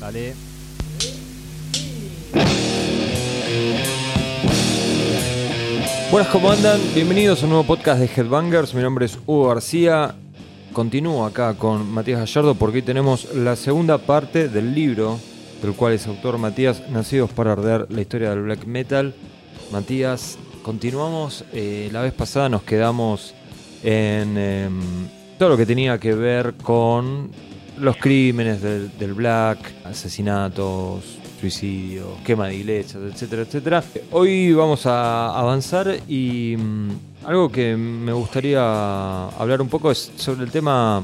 Dale. Buenas, ¿cómo andan? Bienvenidos a un nuevo podcast de Headbangers. Mi nombre es Hugo García. Continúo acá con Matías Gallardo porque hoy tenemos la segunda parte del libro del cual es autor Matías, Nacidos para Arder, la historia del black metal. Matías, continuamos. eh, la vez pasada nos quedamos en em, todo lo que tenía que ver con los crímenes del, black, asesinatos, suicidios, quema de iglesias, etcétera, etcétera. Hoy vamos a avanzar y mm, algo que me gustaría hablar un poco es sobre el tema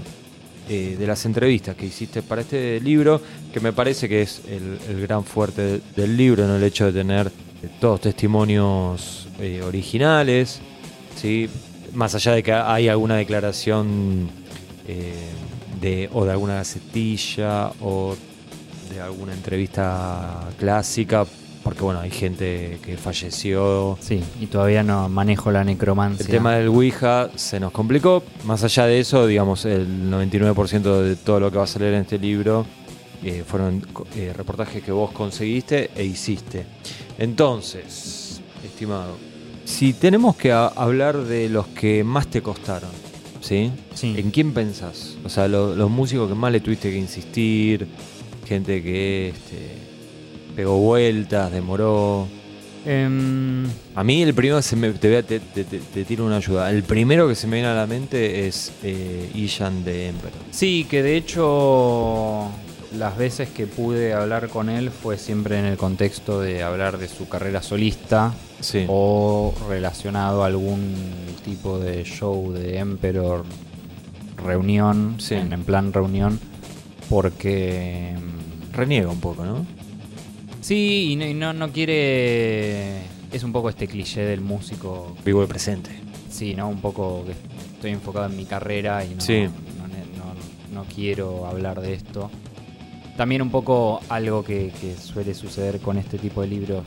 eh, de las entrevistas que hiciste para este libro, que me parece que es el, gran fuerte de- del libro, ¿no? el hecho de tener eh, todos testimonios eh, originales, ¿sí? más allá de que hay alguna declaración de, o de alguna gacetilla o de alguna entrevista clásica, porque bueno, hay gente que falleció. Sí, y todavía no manejo la necromancia. El tema del Ouija se nos complicó. Más allá de eso, digamos, el 99% de todo lo que va a salir en este libro eh, fueron eh, reportajes que vos conseguiste e hiciste. Entonces, estimado, si tenemos que hablar de los que más te costaron, ¿sí? Sí. ¿En quién pensás? O sea, lo- los músicos que más le tuviste que insistir, gente que este, pegó vueltas, demoró. Em, A mí el primero, se me, te, voy a- te, te- te- te tiro una ayuda. El primero que se me viene a la mente es eh, Ian de Emperor. sí, que de hecho las veces que pude hablar con él fue siempre en el contexto de hablar de su carrera solista Sí. o relacionado a algún tipo de show de Emperor reunión, Sí. en, en plan reunión, porque em, Reniega un poco, ¿no? sí, y no, y no, no quiere... Es un poco este cliché del músico Vivo el presente. Sí, ¿no? Un poco que estoy enfocado en mi carrera y no, Sí. no, no- no quiero hablar de esto. También un poco algo que, que suele suceder con este tipo de libros,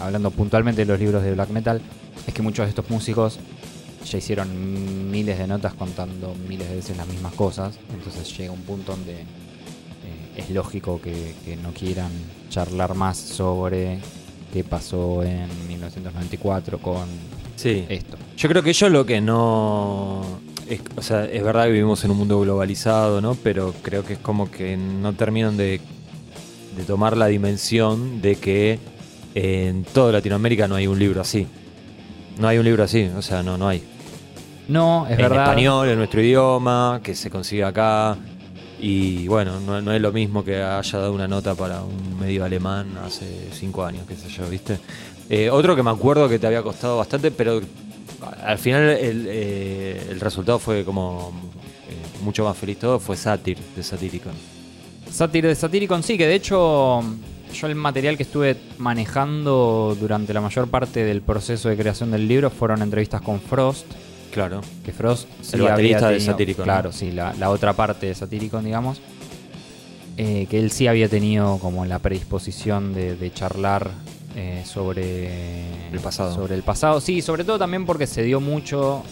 hablando puntualmente de los libros de black metal, es que muchos de estos músicos ya hicieron miles de notas contando miles de veces las mismas cosas, entonces llega un punto donde eh, es lógico que, que no quieran charlar más sobre qué pasó en 1994 con Sí. esto. Yo creo que ellos lo que no. Es, o sea, es verdad que vivimos en un mundo globalizado, ¿no? Pero creo que es como que no terminan de, de tomar la dimensión de que en toda Latinoamérica no hay un libro así. No hay un libro así, o sea, no, no hay. No, es en verdad. español, en nuestro idioma, que se consigue acá. Y bueno, no, no es lo mismo que haya dado una nota para un medio alemán hace cinco años, qué sé yo, ¿viste? Eh, otro que me acuerdo que te había costado bastante, pero al final el, eh, el resultado fue como eh, mucho más feliz todo, fue Satir, de Satyricon. Satir de Satyricon, sí, que de hecho yo el material que estuve manejando durante la mayor parte del proceso de creación del libro fueron entrevistas con Frost, Claro. que Frost sí El había de tenido- Satyricon, Claro, ¿no? sí, la, la otra parte de Satyricon, digamos. eh, que él sí había tenido como la predisposición de, de charlar eh, sobre El pasado. Sobre el pasado, sí, sobre todo también porque se dio mucho.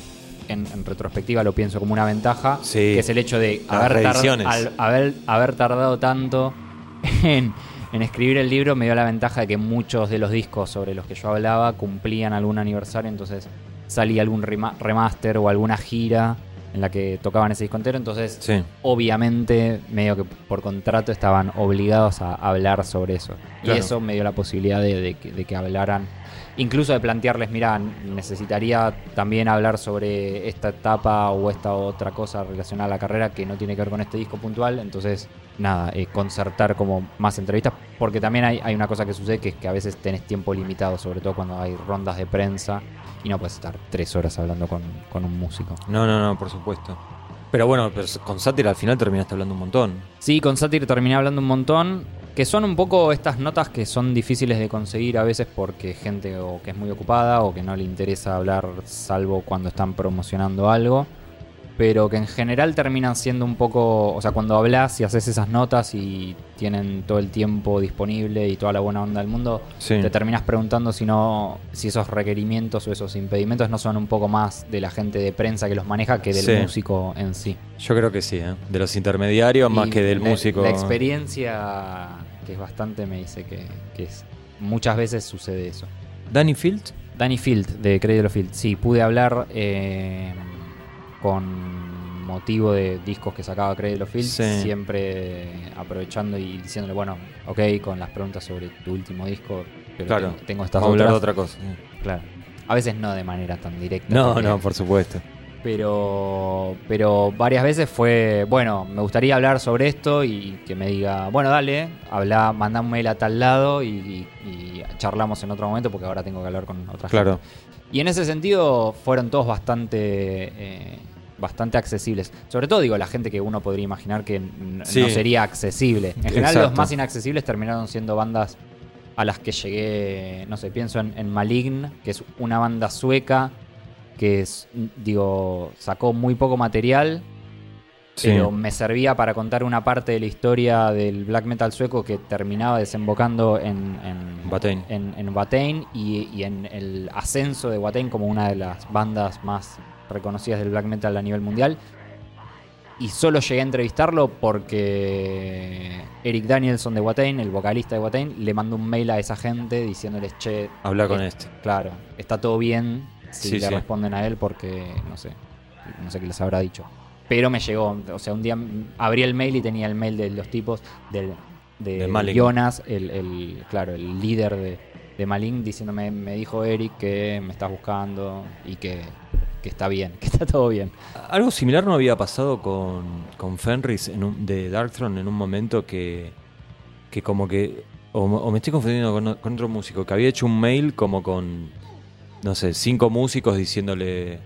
En, en retrospectiva lo pienso como una ventaja, Sí. que es el hecho de haber, tar- reediciones. al- haber, haber tardado tanto en, en escribir el libro me dio la ventaja de que muchos de los discos sobre los que yo hablaba cumplían algún aniversario, entonces salía algún rema- remaster o alguna gira en la que tocaban ese disco entero, entonces Sí. obviamente medio que por contrato estaban obligados a hablar sobre eso. Claro. Y eso me dio la posibilidad de, de que, de que hablaran, incluso de plantearles, mira, necesitaría también hablar sobre esta etapa o esta otra cosa relacionada a la carrera que no tiene que ver con este disco puntual, entonces nada, eh, concertar como más entrevistas, porque también hay, hay una cosa que sucede que es que a veces tenés tiempo limitado, sobre todo cuando hay rondas de prensa y no puedes estar tres horas hablando con, con un músico. No, no, no, por supuesto. Pero bueno, pero con Satir al final terminaste hablando un montón. Sí, con Satir terminé hablando un montón. Que son un poco estas notas que son difíciles de conseguir a veces porque gente o que es muy ocupada o que no le interesa hablar salvo cuando están promocionando algo. Pero que en general terminan siendo un poco, o sea, cuando hablas y haces esas notas y tienen todo el tiempo disponible y toda la buena onda del mundo, Sí. te terminas preguntando si no, si esos requerimientos o esos impedimentos no son un poco más de la gente de prensa que los maneja que del Sí. músico en sí. Yo creo que sí, ¿eh? de los intermediarios más que del la- músico. La experiencia, que es bastante, me dice que, que es, muchas veces sucede eso. Danny Field, Danny Field, de Cradle of Field. Sí, pude hablar eh, con motivo de discos que sacaba Cradle of Field, Sí. siempre aprovechando y diciéndole, bueno, ok, con las preguntas sobre tu último disco, pero Claro, tengo, tengo estas vamos a hablar de otras. otra cosa. Claro. A veces no de manera tan directa. No, porque- no, por supuesto. pero, pero varias veces fue, bueno, me gustaría hablar sobre esto y que me diga, bueno, dale, habla, un mail a tal lado y, y- y charlamos en otro momento porque ahora tengo que hablar con otra Claro. gente. Y en ese sentido fueron todos bastante, eh, bastante accesibles. Sobre todo, digo, la gente que uno podría imaginar que Sí. no sería accesible. En general, los más inaccesibles terminaron siendo bandas a las que llegué, no sé, pienso en, en Malign, que es una banda sueca que es, digo, sacó muy poco material, Sí. pero me servía para contar una parte de la historia del black metal sueco que terminaba desembocando en, en Watain. en, en y, y en el ascenso de Watain como una de las bandas más reconocidas del black metal a nivel mundial. Y solo llegué a entrevistarlo porque Eric Danielson de Watain, el vocalista de Watain, le mandó un mail a esa gente diciéndoles, che, Habla con eh, este. Claro, está todo bien si Sí, le sí. responden a él porque no sé, no sé qué les habrá dicho. Pero me llegó, o sea, un día abrí el mail y tenía el mail de los tipos del, de De. Jonas, el, el- claro, el líder de, de Malin, diciéndome, me dijo Eric que me estás buscando y que, que está bien, que está todo bien. Algo similar no había pasado con, con Fenris en un- de Darkthrone en un momento que, que como que... O, o me estoy confundiendo con otro músico, que había hecho un mail como con, no sé, cinco músicos diciéndole,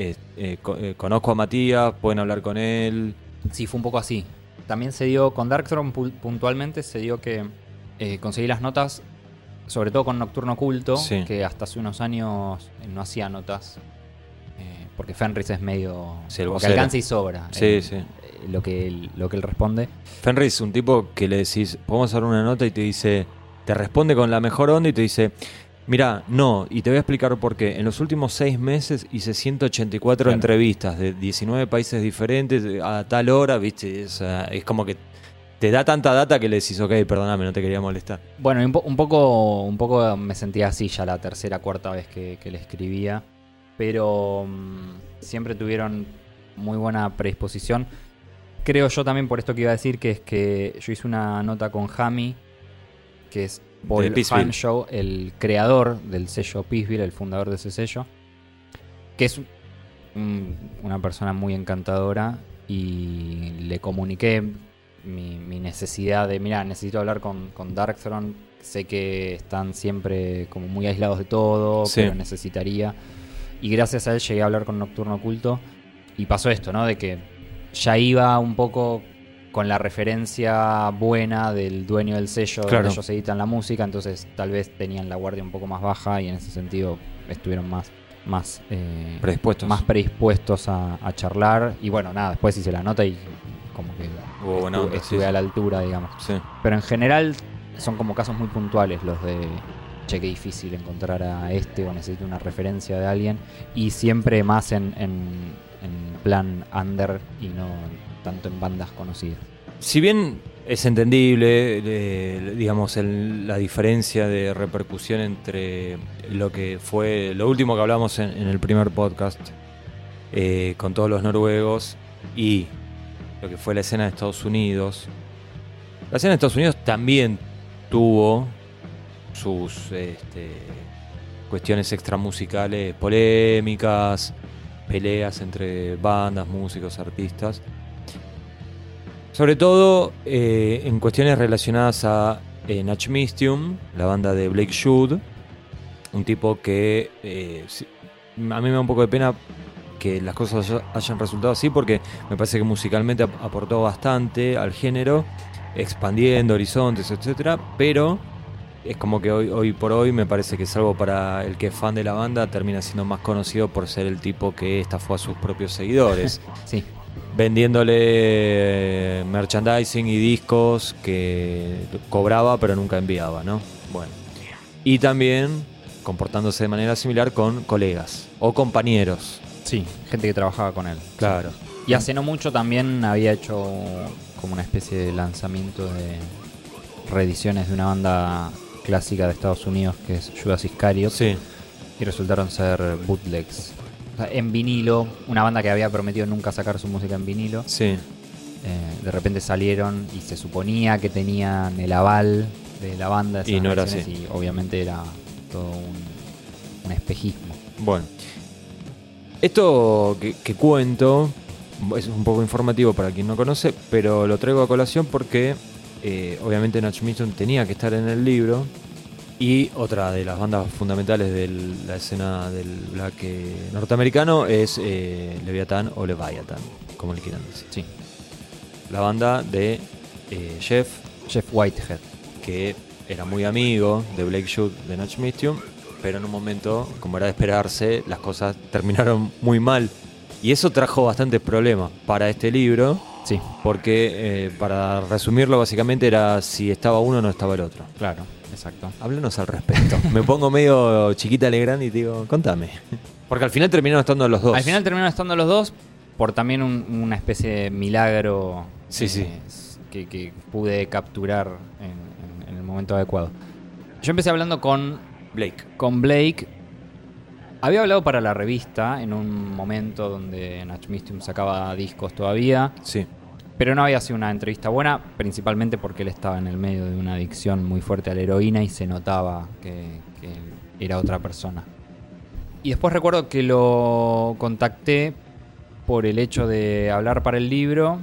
eh, eh, co- conozco a Matías, pueden hablar con él. Sí, fue un poco así. También se dio, con Darkthrone pu- puntualmente, se dio que eh, conseguí las notas, sobre todo con Nocturno Oculto, Sí. que hasta hace unos años no hacía notas. porque Fenris es medio. Sí, que alcanza y sobra. Sí, sí. lo, que él, lo que él responde. Fenris, un tipo que le decís, podemos hacer una nota y te dice, te responde con la mejor onda y te dice, mira, no, y te voy a explicar por qué. En los últimos seis meses hice 184 Claro. entrevistas de 19 países diferentes a tal hora, viste, es, es como que te da tanta data que le decís, ok, perdóname, no te quería molestar. Bueno, un, po- un poco, un poco me sentía así ya la tercera, cuarta vez que, que le escribía. Pero mm, siempre tuvieron muy buena predisposición. Creo yo también por esto que iba a decir, que es que yo hice una nota con Jami, que es Paul. Fanshaw, el creador del sello Peaceville, el fundador de ese sello, que es un- una persona muy encantadora y le comuniqué mi, mi necesidad de, mira, necesito hablar con, con Darkthrone, sé que están siempre como muy aislados de todo, Sí. pero necesitaría. Y gracias a él llegué a hablar con Nocturno Oculto y pasó esto, ¿no? De que ya iba un poco con la referencia buena del dueño del sello Claro. donde ellos editan la música, entonces tal vez tenían la guardia un poco más baja y en ese sentido estuvieron más más eh, Predispuestos. más predispuestos a, a charlar y bueno nada después hice la nota y como que buena estuve, onda, sí, estuve sí. a la altura digamos Sí. pero en general son como casos muy puntuales los de che qué difícil encontrar a este o necesito una referencia de alguien y siempre más en, en, en plan under y no tanto en bandas conocidas Si bien es entendible, eh, digamos, la diferencia de repercusión entre lo que fue lo último que hablamos en, en el primer podcast eh, con todos los noruegos y lo que fue la escena de Estados Unidos. La escena de Estados Unidos también tuvo sus este, cuestiones extramusicales polémicas, peleas entre bandas, músicos, artistas. Sobre todo eh, en cuestiones relacionadas a eh, la banda de Blake Shoot, un tipo que eh, a mí me da un poco de pena que las cosas haya- hayan resultado así porque me parece que musicalmente ap- aportó bastante al género, expandiendo horizontes, etcétera, pero es como que hoy, hoy por hoy me parece que salvo para el que es fan de la banda, termina siendo más conocido por ser el tipo que estafó a sus propios seguidores. Sí, vendiéndole merchandising y discos que cobraba pero nunca enviaba, ¿no? Bueno. Y también comportándose de manera similar con colegas o compañeros. sí, gente que trabajaba con él. Claro. Y hace no mucho también había hecho como una especie de lanzamiento de reediciones de una banda clásica de Estados Unidos que es Judas Iscariot Sí, y resultaron ser bootlegs. En vinilo, una banda que había prometido nunca sacar su música en vinilo, sí. eh, de repente salieron y se suponía que tenían el aval de la banda Y no era y obviamente era todo un, un espejismo. Bueno. Esto que, que cuento es un poco informativo para quien no conoce, pero lo traigo a colación porque eh, obviamente Natch Mission tenía que estar en el libro y otra de las bandas fundamentales de la escena del black eh, norteamericano es eh, Leviathan o Leviathan, como le quieran decir. Sí, La banda de eh, Jeff, Jeff Whitehead. que era muy amigo de Blake Shoot de Natch Mission, pero en un momento, como era de esperarse, las cosas terminaron muy mal. Y eso trajo bastantes problemas para este libro, Sí, porque eh, para resumirlo básicamente era si estaba uno o no estaba el otro. claro, exacto. Háblanos al respecto. Me pongo medio chiquita Legrand y te digo, contame. Porque al final terminaron estando los dos. Al final terminaron estando los dos por también un- una especie de milagro Sí, eh, sí. Que, que pude capturar en, en- en el momento adecuado. Yo empecé hablando con, Blake. con Blake. Había hablado para la revista en un momento donde Natch Mystium sacaba discos todavía, Sí. Pero no había sido una entrevista buena, principalmente porque él estaba en el medio de una adicción muy fuerte a la heroína y se notaba que, era otra persona. Y después recuerdo que lo contacté por el hecho de hablar para el libro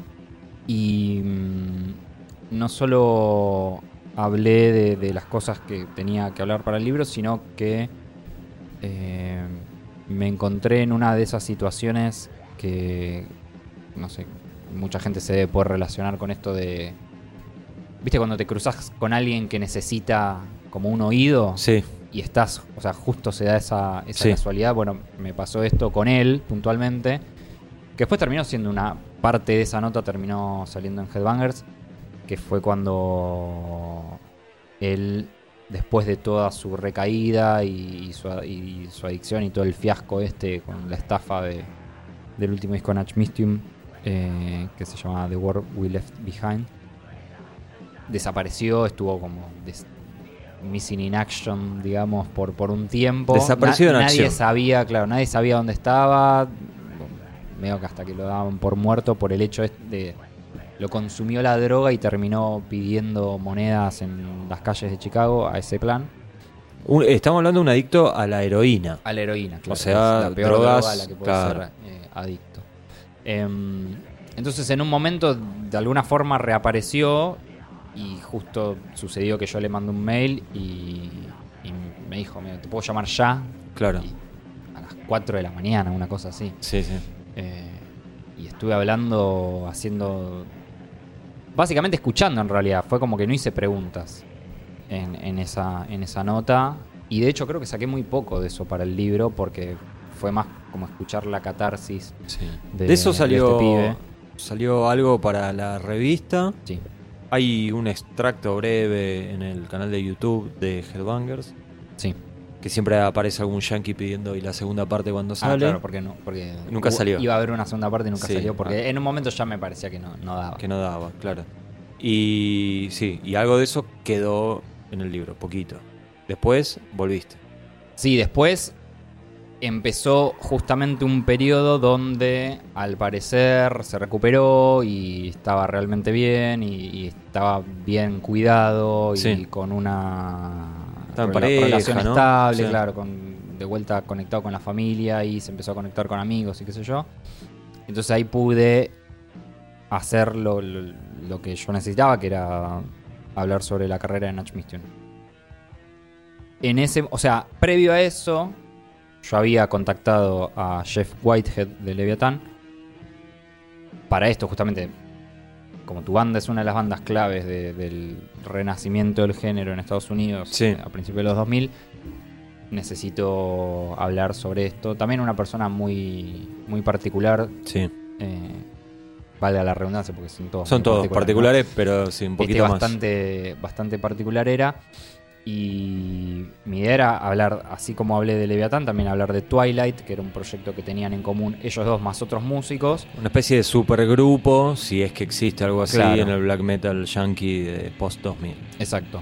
y mm, no solo hablé de, de las cosas que tenía que hablar para el libro, sino que eh, me encontré en una de esas situaciones que, no sé, mucha gente se debe poder relacionar con esto de... ¿Viste cuando te cruzas con alguien que necesita como un oído? Sí. y estás, o sea, justo se da esa, esa Sí. casualidad. Bueno, me pasó esto con él puntualmente, que después terminó siendo una parte de esa nota, terminó saliendo en Headbangers, que fue cuando él, después de toda su recaída y, su, y su adicción y todo el fiasco este con la estafa de, del último disco Natch Mystium, eh, que se llamaba The World We Left Behind, desapareció, estuvo como missing in action, digamos, por, por un tiempo. Desapareció en Nadie acción. sabía, claro, nadie sabía dónde estaba. Medio que hasta que lo daban por muerto por el hecho es- de. Lo consumió la droga y terminó pidiendo monedas en las calles de Chicago a ese plan. Un- estamos hablando de un adicto a la heroína. A la heroína, claro. O sea, la peor drogas, droga a la que puede claro. ser eh, adicto. Em, entonces, en un momento, de alguna forma reapareció y justo sucedió que yo le mandé un mail y, y me dijo, "Mira, ¿te puedo llamar ya? Claro. Y a las 4 de la mañana, una cosa así. Sí, sí. Eh, y estuve hablando, haciendo. Básicamente escuchando en realidad. Fue como que no hice preguntas en, en esa, en esa nota. Y de hecho creo que saqué muy poco de eso para el libro porque fue más como escuchar la catarsis. sí. de- De, eso de salió, este pibe. salió algo para la revista. Sí, Hay un extracto breve en el canal de YouTube de Headbangers. sí. Que siempre aparece algún yankee pidiendo y la segunda parte cuando Ah, sale. claro, porque no, porque Nunca hubo- salió. Iba a haber una segunda parte y nunca Sí, salió porque ah. en un momento ya me parecía que no, no daba. Que no daba, claro. Y sí, y algo de eso quedó en el libro, poquito. Después volviste. Sí, después empezó justamente un periodo donde al parecer se recuperó y estaba realmente bien y, y estaba bien cuidado y Sí. con una pareja, relación ¿no? estable, Sí. claro, con, de vuelta conectado con la familia y se empezó a conectar con amigos y qué sé yo. Entonces ahí pude hacer lo, lo- lo que yo necesitaba, que era hablar sobre la carrera de Natch Mission. En ese, o sea, previo a eso, yo había contactado a Jeff Whitehead de Leviathan para esto, justamente como tu banda es una de las bandas claves de- del renacimiento del género en Estados Unidos Sí. a principios de los 2000, necesito hablar sobre esto. También una persona muy, muy particular, Sí. eh, valga la redundancia porque son todos Son todos particulares, particulares, pero sí, un ¿no? poquito Este más. bastante, bastante particular era. Y mi idea era hablar, así como hablé de Leviatán, también hablar de Twilight, que era un proyecto que tenían en común ellos dos más otros músicos. Una especie de supergrupo, si es que existe algo así Claro. en el black metal yankee de post 2000. Exacto.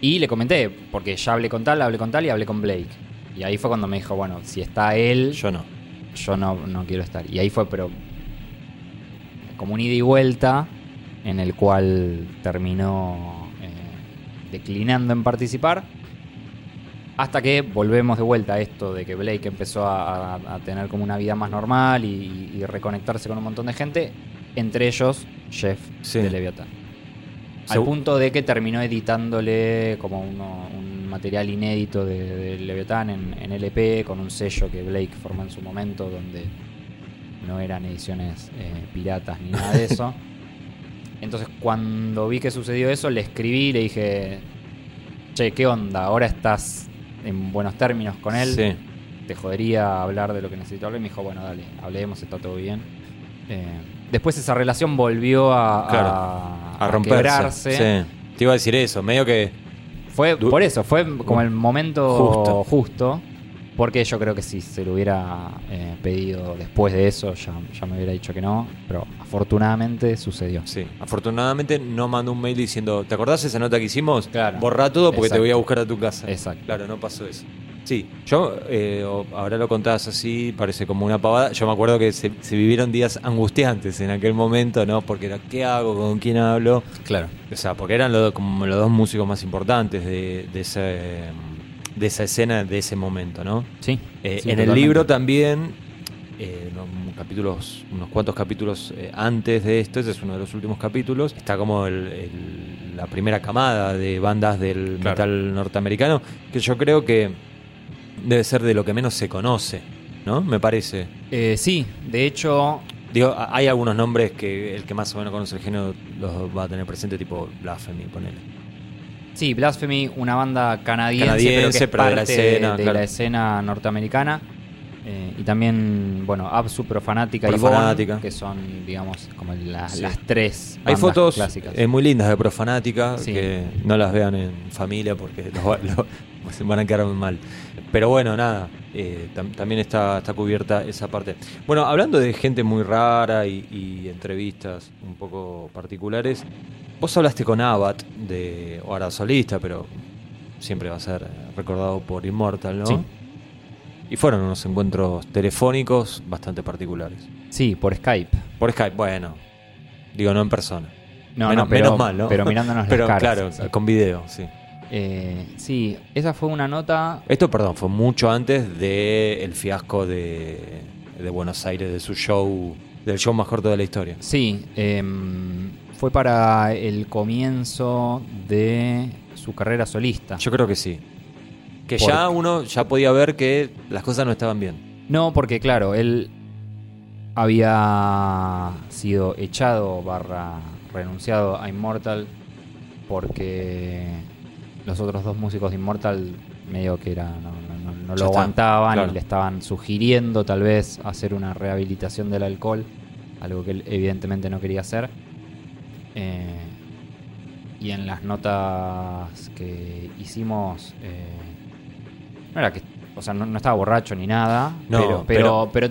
Y le comenté, porque ya hablé con tal, hablé con tal y hablé con Blake. Y ahí fue cuando me dijo, bueno, si está él, yo, Yo no. no, no quiero estar. Y ahí fue, pero como un ida y vuelta, en el cual terminó declinando en participar. Hasta que volvemos de vuelta a esto de que Blake empezó a, tener como una vida más normal y, y reconectarse con un montón de gente, entre ellos Jeff Sí. de Leviatán. Al Segu- punto de que terminó editándole como uno- un material inédito de, de Leviatán en, en LP con un sello que Blake formó en su momento donde no eran ediciones eh, piratas ni nada de eso. Entonces cuando vi que sucedió eso le escribí y le dije, che, ¿qué onda? Ahora estás en buenos términos con él. Sí. ¿Te jodería hablar de lo que necesito hablar? Y me dijo, bueno, dale, hablemos, está todo bien. Eh, después esa relación volvió a, Claro. a, A a romperse. quebrarse. Sí. Te iba a decir eso, medio que. Fue por eso, fue como el momento Justo. justo. Porque yo creo que si se lo hubiera eh, pedido después de eso, ya, ya me hubiera dicho que no. Pero afortunadamente sucedió. Sí. Afortunadamente no mandó un mail diciendo, ¿te acordás esa nota que hicimos? Claro. Borra todo porque te voy a buscar a tu casa. Exacto. Claro, no pasó eso. Sí, yo, eh, ahora lo contás así, parece como una pavada. Yo me acuerdo que se, se vivieron días angustiantes en aquel momento, ¿no? Porque era, ¿qué hago? ¿Con quién hablo? Claro. O sea, porque eran los, como los dos músicos más importantes de, de, ese, de esa escena, de ese momento, ¿no? Sí. Eh, sí, en el libro también, eh, unos, capítulos, unos cuantos capítulos eh, antes de esto, ese es uno de los últimos capítulos, está como el- el- la primera camada de bandas del Claro. metal norteamericano, que yo creo que debe ser de lo que menos se conoce, ¿no? Me parece. Eh, sí, de hecho, Digo, hay algunos nombres que el que más o menos conoce el género los va a tener presente, tipo Blasphemy, ponele. Sí, Blasphemy, una banda canadiense, Canadiense, pero que es pero de la parte escena, de claro. la escena norteamericana. Eh, y también, bueno, Absu, Profanática y que son, digamos, como la- Sí. las tres Hay fotos clásicas. eh, muy lindas de Profanática Sí. que no las vean en familia porque los va- lo- se van a quedar muy mal. Pero bueno, nada, eh, tam- también está, está cubierta esa parte. Bueno, hablando de gente muy rara y, y entrevistas un poco particulares, vos hablaste con Abat, de, ahora solista, pero siempre va a ser recordado por Immortal, ¿no? Sí. Y fueron unos encuentros telefónicos bastante particulares. Sí, por Skype. Por Skype, bueno, digo, no en persona. No, menos, no, pero, menos mal, ¿no? Pero mirándonos Pero las caras. claro, sí. con video, sí. Eh, sí, esa fue una nota. Esto, perdón, fue mucho antes del fiasco de, de Buenos Aires, de su show, del show más corto de la historia. Sí, em, fue para el comienzo de su carrera solista. Yo creo que sí. Que ya uno ya podía ver que las cosas no estaban bien. No, porque claro, él había sido echado barra renunciado a Immortal porque los otros dos músicos de Immortal medio que era no, no- no- no lo aguantaban claro. y le estaban sugiriendo tal vez hacer una rehabilitación del alcohol, algo que él evidentemente no quería hacer. Eh, y en las notas que hicimos, eh, no era que, o sea, no, no estaba borracho ni nada, No, pero, pero, pero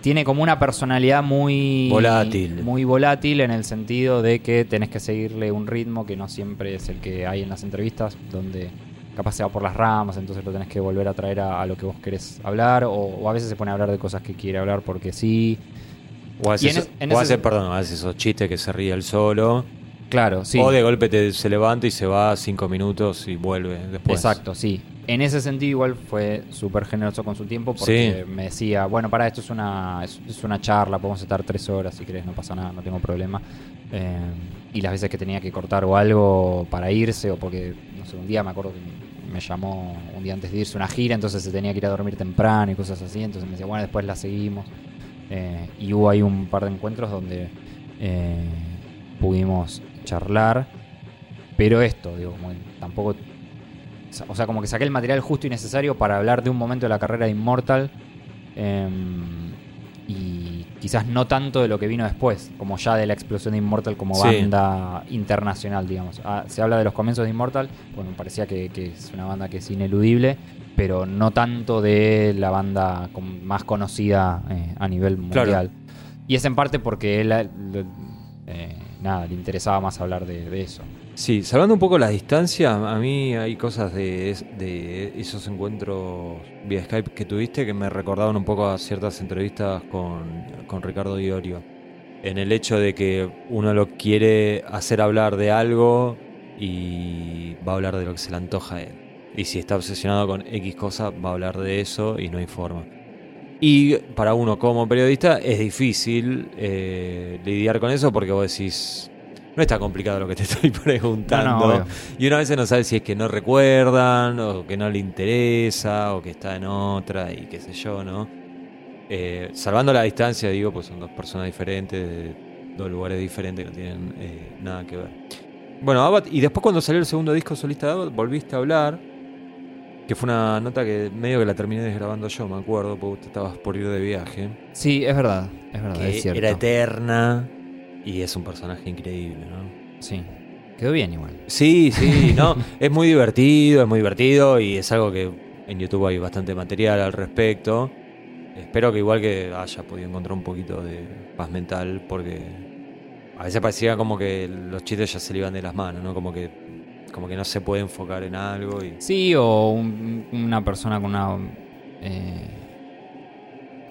tiene como una personalidad muy Volátil. muy volátil en el sentido de que tenés que seguirle un ritmo que no siempre es el que hay en las entrevistas, donde capaz se va por las ramas, entonces lo tenés que volver a traer a, a lo que vos querés hablar, o, o a veces se pone a hablar de cosas que quiere hablar porque sí. O hace, Y en es- en o ese- hace, perdón, hace esos chistes que se ríe él solo. Claro, sí. O de golpe te, se levanta y se va cinco minutos y vuelve después. Exacto, sí. En ese sentido igual fue súper generoso con su tiempo porque Sí. me decía, bueno, para esto es una, es, es una charla, podemos estar tres horas si querés, no pasa nada, no tengo problema. Eh, y las veces que tenía que cortar o algo para irse o porque, no sé, un día me acuerdo que me llamó un día antes de irse una gira, entonces se tenía que ir a dormir temprano y cosas así, entonces me decía, bueno, después la seguimos. Eh, y hubo ahí un par de encuentros donde... eh, pudimos charlar. Pero esto, digo, como tampoco. O sea, como que saqué el material justo y necesario para hablar de un momento de la carrera de Immortal. em, y quizás no tanto de lo que vino después, como ya de la explosión de Immortal como Sí. banda internacional, digamos. Ah, se habla de los comienzos de Immortal, bueno, me parecía que, que es una banda que es ineludible, pero no tanto de la banda con- más conocida eh, a nivel Claro. mundial. Y es en parte porque él, eh, eh, nada, le interesaba más hablar de, de eso. Sí, salvando un poco la distancia, a mí hay cosas de, es- de esos encuentros vía Skype que tuviste que me recordaban un poco a ciertas entrevistas con, con Ricardo Diorio. En el hecho de que uno lo quiere hacer hablar de algo y va a hablar de lo que se le antoja a él. Y si está obsesionado con X cosa, va a hablar de eso y no hay forma. Y para uno como periodista es difícil eh, lidiar con eso porque vos decís, no está complicado lo que te estoy preguntando. No, no, obvio. y una vez no sabe si es que no recuerdan, o que no le interesa, o que está en otra, y qué sé yo, ¿no? Eh, salvando la distancia, digo, pues son dos personas diferentes, de dos lugares diferentes que no tienen eh, nada que ver. Bueno, Abad, y después cuando salió el segundo disco solista de Abad, volviste a hablar, que fue una nota que medio que la terminé desgrabando yo, me acuerdo, porque vos te estabas por ir de viaje. Sí, es verdad, es verdad, que es cierto. era eterna, y es un personaje increíble, ¿no? Sí, quedó bien igual. Sí, sí, no, es muy divertido, es muy divertido y es algo que en YouTube hay bastante material al respecto. Espero que igual que haya podido encontrar un poquito de paz mental porque a veces parecía como que los chistes ya se le iban de las manos, ¿no? Como que como que no se puede enfocar en algo y Sí, o un- una persona con una eh,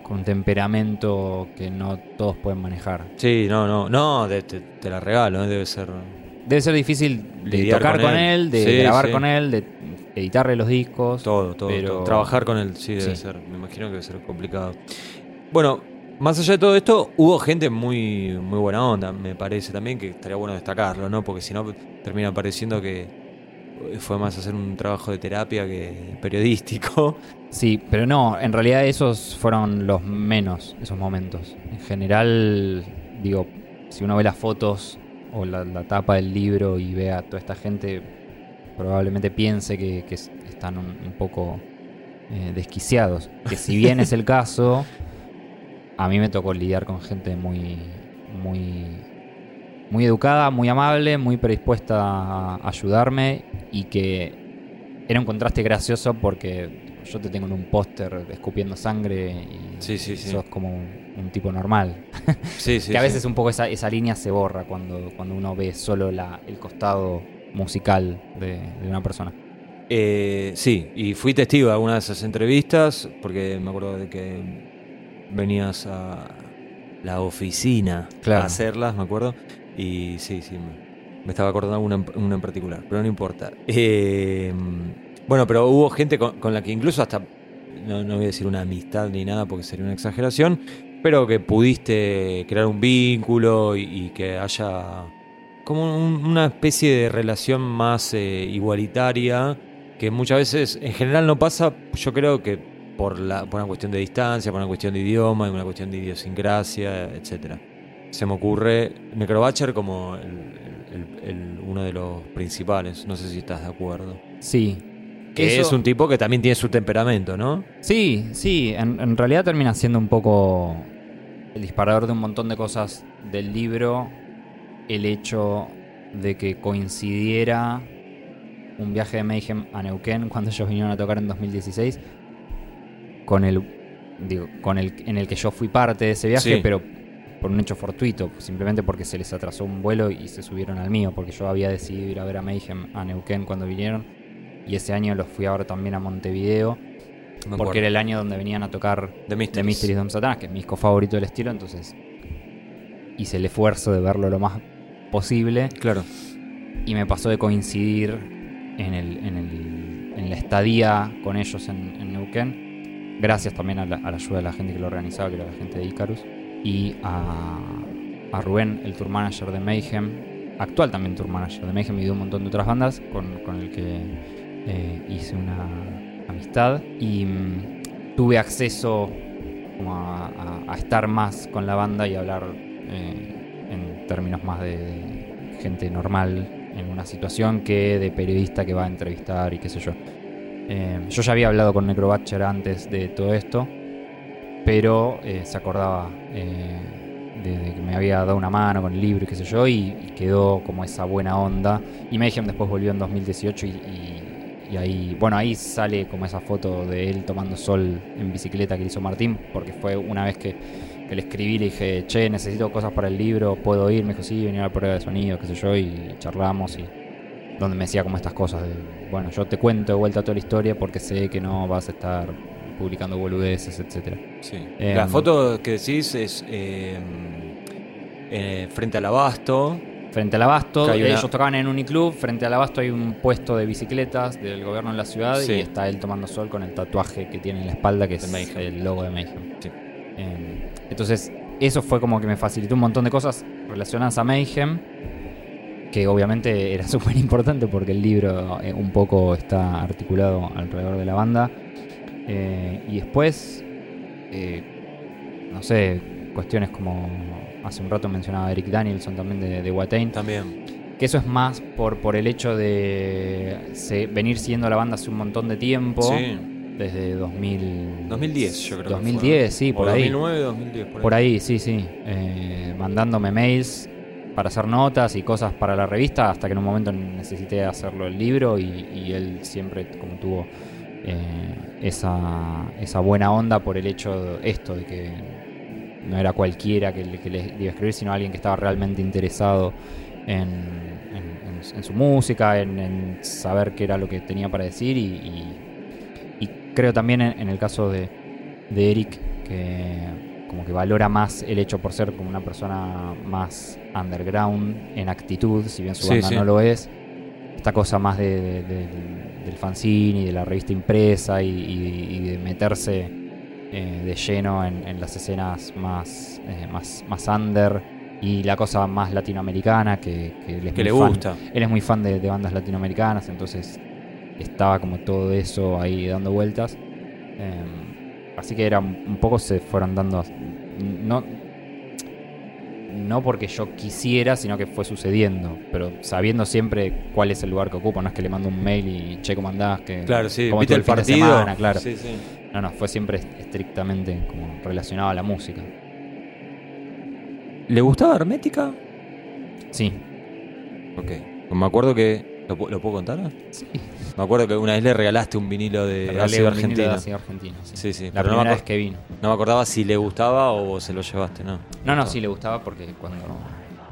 con un temperamento que no todos pueden manejar. Sí, no, no, no, de- te, te la regalo, ¿eh? debe ser Debe ser difícil de tocar con con él. él, de Sí, grabar sí. con él, de editarle los discos. Todo, todo, pero- todo. Trabajar con él, sí, debe Sí. ser. Me imagino que debe ser complicado. Bueno, más allá de todo esto, hubo gente muy, muy buena onda, me parece también, que estaría bueno destacarlo, ¿no? Porque si no, termina pareciendo que fue más hacer un trabajo de terapia que periodístico. Sí, pero no, en realidad esos fueron los menos, esos momentos. En general, digo, si uno ve las fotos o la, la tapa del libro y ve a toda esta gente, probablemente piense que, que es- están un, un poco eh, desquiciados. Que si bien es el caso, a mí me tocó lidiar con gente muy, muy, muy educada, muy amable, muy predispuesta a ayudarme y que era un contraste gracioso porque yo te tengo en un póster escupiendo sangre y Sí, sí, sí. sos como un, un tipo normal. Sí, sí. que a veces un poco esa, esa línea se borra cuando, cuando uno ve solo la, el costado musical de, de una persona. Eh, sí, y fui testigo de algunas de esas entrevistas, porque me acuerdo de que venías a la oficina Claro. a hacerlas, me acuerdo. Y sí, sí, me, me estaba acordando una, una en particular, pero no importa. Eh, bueno, pero hubo gente con, la que incluso hasta, no, voy a decir una amistad ni nada porque sería una exageración, pero que pudiste crear un vínculo y, que haya como un- una especie de relación más eh, igualitaria que muchas veces en general no pasa, yo creo que por, la, por una cuestión de distancia, por una cuestión de idioma, una cuestión de idiosincrasia, etcétera. Se me ocurre Necrobatcher como el- uno de los principales, no sé si estás de acuerdo. Sí. Que Eso- es un tipo que también tiene su temperamento, ¿no? Sí, sí, en, en realidad termina siendo un poco el disparador de un montón de cosas del libro, el hecho de que coincidiera un viaje de Mayhem a Neuquén cuando ellos vinieron a tocar en 2016 con el digo, con el en el que yo fui parte de ese viaje, Sí. pero por un hecho fortuito, simplemente porque se les atrasó un vuelo y se subieron al mío, porque yo había decidido ir a ver a Mayhem a Neuquén cuando vinieron y ese año los fui a ver también a Montevideo Me porque acuerdo. era el año donde venían a tocar The The Mysteries. Mysteries Dom Satanás, que es mi disco favorito del estilo, entonces hice el esfuerzo de verlo lo más posible Claro. y me pasó de coincidir en, el, en, el- en la estadía con ellos en, en Neuquén, gracias también a la, a la ayuda de la gente que lo organizaba, que era la gente de Icarus, y a, a Rubén, el tour manager de Mayhem, actual también tour manager de Mayhem y de un montón de otras bandas, con, con el que eh, hice una amistad y mm, tuve acceso a, estar más con la banda y hablar eh, en términos más de, gente normal en una situación que de periodista que va a entrevistar y qué sé yo. Eh, yo ya había hablado con Necrobatcher antes de todo esto, pero se acordaba de, que me había dado una mano con el libro y qué sé yo, y, quedó como esa buena onda. Y Mayhem después volvió en 2018 y, y- y ahí, bueno, ahí sale como esa foto de él tomando sol en bicicleta que hizo Martín, porque fue una vez que, que le escribí, le dije, che, necesito cosas para el libro, ¿puedo ir? Me dijo, sí, venir a la prueba de sonido, qué sé yo, y charlamos y donde me decía como estas cosas de, bueno, yo te cuento de vuelta toda la historia porque sé que no vas a estar publicando boludeces, etcétera. Sí. Eh, la foto que decís es eh, eh, frente al abasto. Frente al abasto, una- ellos tocaban en Uniclub, frente al abasto hay un puesto de bicicletas del gobierno en la ciudad Sí. y está él tomando sol con el tatuaje que tiene en la espalda que De es Mayhem. el logo de Mayhem. Sí. Eh, entonces, eso fue como que me facilitó un montón de cosas relacionadas a Mayhem, que obviamente era súper importante porque el libro eh, un poco está articulado alrededor de la banda. Eh, y después, eh, no sé, cuestiones como hace un rato mencionaba Eric Danielson también de, de Watain, También. que eso es más por, por el hecho de se- venir siguiendo la banda hace un montón de tiempo. Sí. Desde 2000... 2010, yo creo. que 2010, fue. sí, O por ahí. 2009, 2010. Por, Por ahí, sí, sí. Eh, mandándome mails para hacer notas y cosas para la revista, hasta que en un momento necesité hacerlo el libro y, y él siempre como tuvo eh, esa, esa buena onda por el hecho de esto, de que no era cualquiera que, le- que le iba a escribir, sino alguien que estaba realmente interesado en, en- en- en su música, en, saber qué era lo que tenía para decir y, y- y creo también en, el caso de, de Eric que como que valora más el hecho por ser como una persona más underground en actitud, si bien su banda sí. no lo es. Esta cosa más de, de- del- del fanzine y de la revista impresa y, y- y de meterse eh, de lleno en, en las escenas más, eh, más, más under y la cosa más latinoamericana que, que él es que muy le fan. gusta. Él es muy fan de, de bandas latinoamericanas, entonces estaba como todo eso ahí dando vueltas. Eh, así que era un poco se fueron dando. No, no porque yo quisiera, sino que fue sucediendo. Pero sabiendo siempre cuál es el lugar que ocupo. No es que le mando un mail y che, ¿cómo andás? Que, Claro, sí. cómo ¿Viste el fin de partido? semana, claro. Sí, sí. No, no, fue siempre estrictamente como relacionado a la música. ¿Le gustaba Hermética? Sí. Ok. Me acuerdo que. ¿Lo, pu- lo puedo contar? Sí. Me acuerdo que una vez le regalaste un vinilo de ácido de argentino. sí. Sí, sí. La pero no me, vez que vino. no me acordaba si le gustaba o vos se lo llevaste, ¿no? No, no, sí le gustaba porque cuando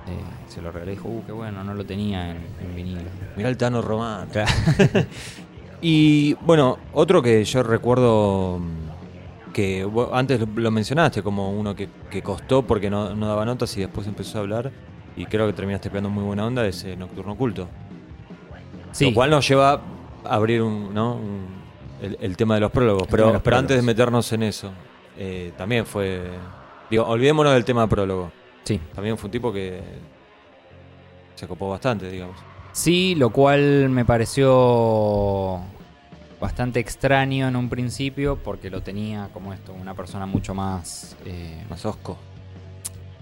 eh, se lo regalé dijo, uh, qué bueno, no lo tenía en, en vinilo. Mirá el Tano Román. y bueno, otro que yo recuerdo mm, que antes lo- mencionaste como uno que, que costó porque no, no daba notas y después empezó a hablar y creo que terminaste pegando muy buena onda es eh, Nocturno Oculto. Sí, Lo cual nos lleva a abrir un, ¿no? un- el, el tema de los prólogos. Pero, los pero antes de meternos en eso, eh, también fue... Digo, olvidémonos del tema de prólogo. sí. También fue un tipo que se copó bastante, digamos. Sí, lo cual me pareció bastante extraño en un principio porque lo tenía como esto, una persona mucho más... eh, Más osco.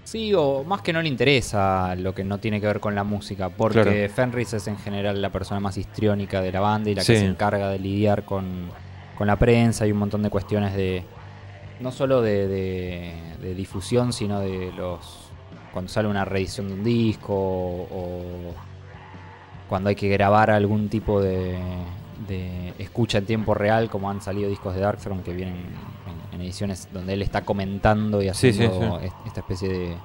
Sí, o más que no le interesa lo que no tiene que ver con la música, porque Claro. Fenris es en general la persona más histriónica de la banda y la Sí. que se encarga de lidiar con, con la prensa y un montón de cuestiones de, no solo de, de- de difusión, sino de los, cuando sale una reedición de un disco o cuando hay que grabar algún tipo de, de escucha en tiempo real, como han salido discos de Darkthrone que vienen en, en ediciones donde él está comentando y Sí, sí, haciendo est- esta especie de,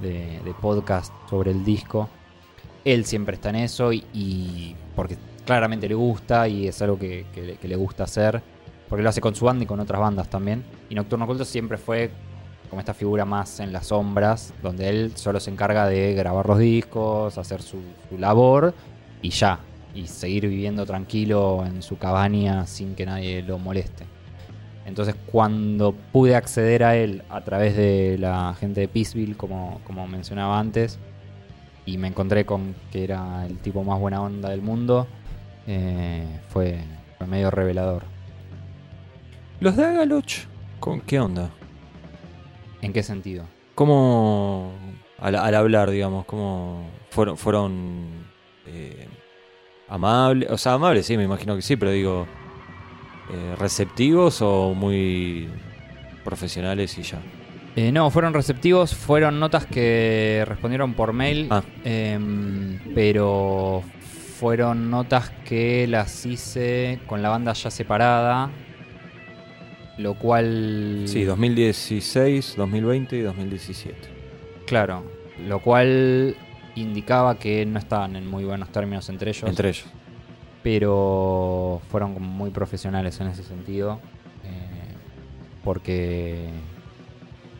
de- de podcast sobre el disco. Él siempre está en eso y, y porque claramente le gusta y es algo que, que le- que le gusta hacer, porque lo hace con su banda y con otras bandas también. Y Nocturno Oculto siempre fue como esta figura más en las sombras, donde él solo se encarga de grabar los discos, hacer su, su labor y ya. Y seguir viviendo tranquilo en su cabaña sin que nadie lo moleste. Entonces cuando pude acceder a él a través de la gente de Peaceville, como, como mencionaba antes, y me encontré con que era el tipo más buena onda del mundo, eh, fue, fue medio revelador. Los de Agaloch, ¿con qué onda? ¿En qué sentido? ¿Cómo al, al hablar, digamos? ¿Cómo fueron, fueron eh, amables? O sea, amables, sí, me imagino que sí, pero digo, eh, ¿receptivos o muy profesionales y ya? Eh, no, fueron receptivos, fueron notas que respondieron por mail, Ah. em, pero fueron notas que las hice con la banda ya separada, lo cual... Sí, 2016, 2020 y 2017. Claro, lo cual indicaba que no estaban en muy buenos términos entre ellos, Entre ellos. pero fueron muy profesionales en ese sentido, eh, porque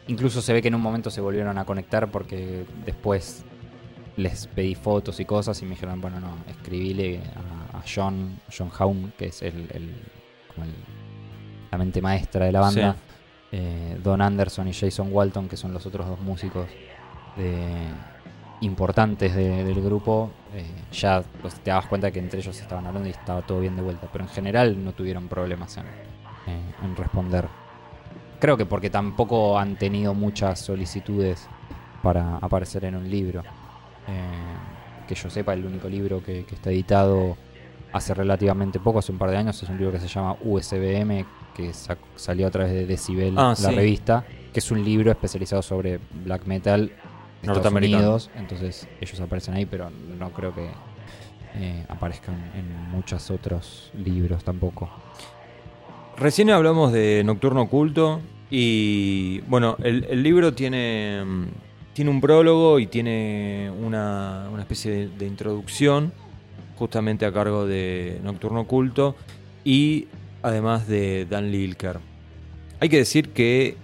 incluso se ve que en un momento se volvieron a conectar porque después les pedí fotos y cosas y me dijeron, bueno, no, escribile a, a John, John Haum, que es el, el- como el- la mente maestra de la banda, Sí. eh, Don Anderson y Jason Walton, que son los otros dos músicos de- importantes de- del grupo, eh, ya pues, te dabas cuenta que entre ellos estaban hablando y estaba todo bien de vuelta, pero en general no tuvieron problemas en, eh, en responder. Creo que porque tampoco han tenido muchas solicitudes para aparecer en un libro. Eh, que yo sepa, el único libro que, que está editado hace relativamente poco, hace un par de años, es un libro que se llama USBM, que salió a través de Decibel, Ah, la sí. revista, que es un libro especializado sobre black metal de Estados Norteamericano. Unidos. Entonces ellos aparecen ahí, pero no creo que eh, aparezcan en muchos otros libros tampoco. Recién hablamos de Nocturno Oculto y bueno, el, el libro tiene, tiene un prólogo y tiene una, una especie de, de introducción justamente a cargo de Nocturno Oculto y además de Dan Lilker. Hay que decir que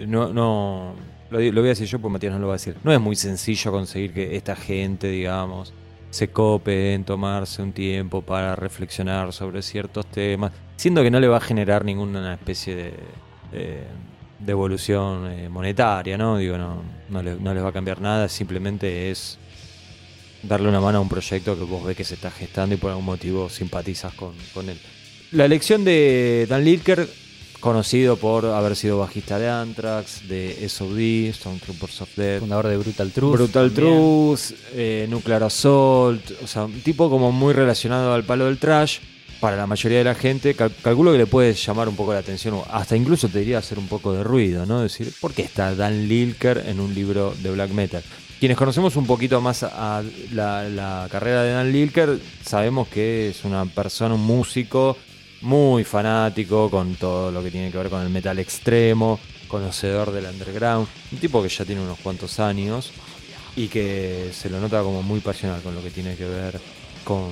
no, no lo, voy a decir yo porque Matías no lo va a decir. No es muy sencillo conseguir que esta gente, digamos, se cope en tomarse un tiempo para reflexionar sobre ciertos temas, siendo que no le va a generar ninguna especie de, de- de evolución eh, monetaria, ¿no? Digo, no, no, le- les va a cambiar nada, simplemente es darle una mano a un proyecto que vos ves que se está gestando y por algún motivo simpatizas con, con él. La elección de Dan Lilker, conocido por haber sido bajista de Anthrax, de SOD, Stormtroopers of Death, Fundador de Brutal Truth. Brutal también. Truth, eh, Nuclear Assault, o sea, un tipo como muy relacionado al palo del trash. Para la mayoría de la gente, cal- calculo que le puede llamar un poco la atención, o hasta incluso te diría hacer un poco de ruido, ¿no? Decir, ¿por qué está Dan Lilker en un libro de black metal? Quienes conocemos un poquito más a la, la carrera de Dan Lilker, sabemos que es una persona, un músico muy fanático con todo lo que tiene que ver con el metal extremo, conocedor del underground, un tipo que ya tiene unos cuantos años y que se lo nota como muy pasional con lo que tiene que ver con,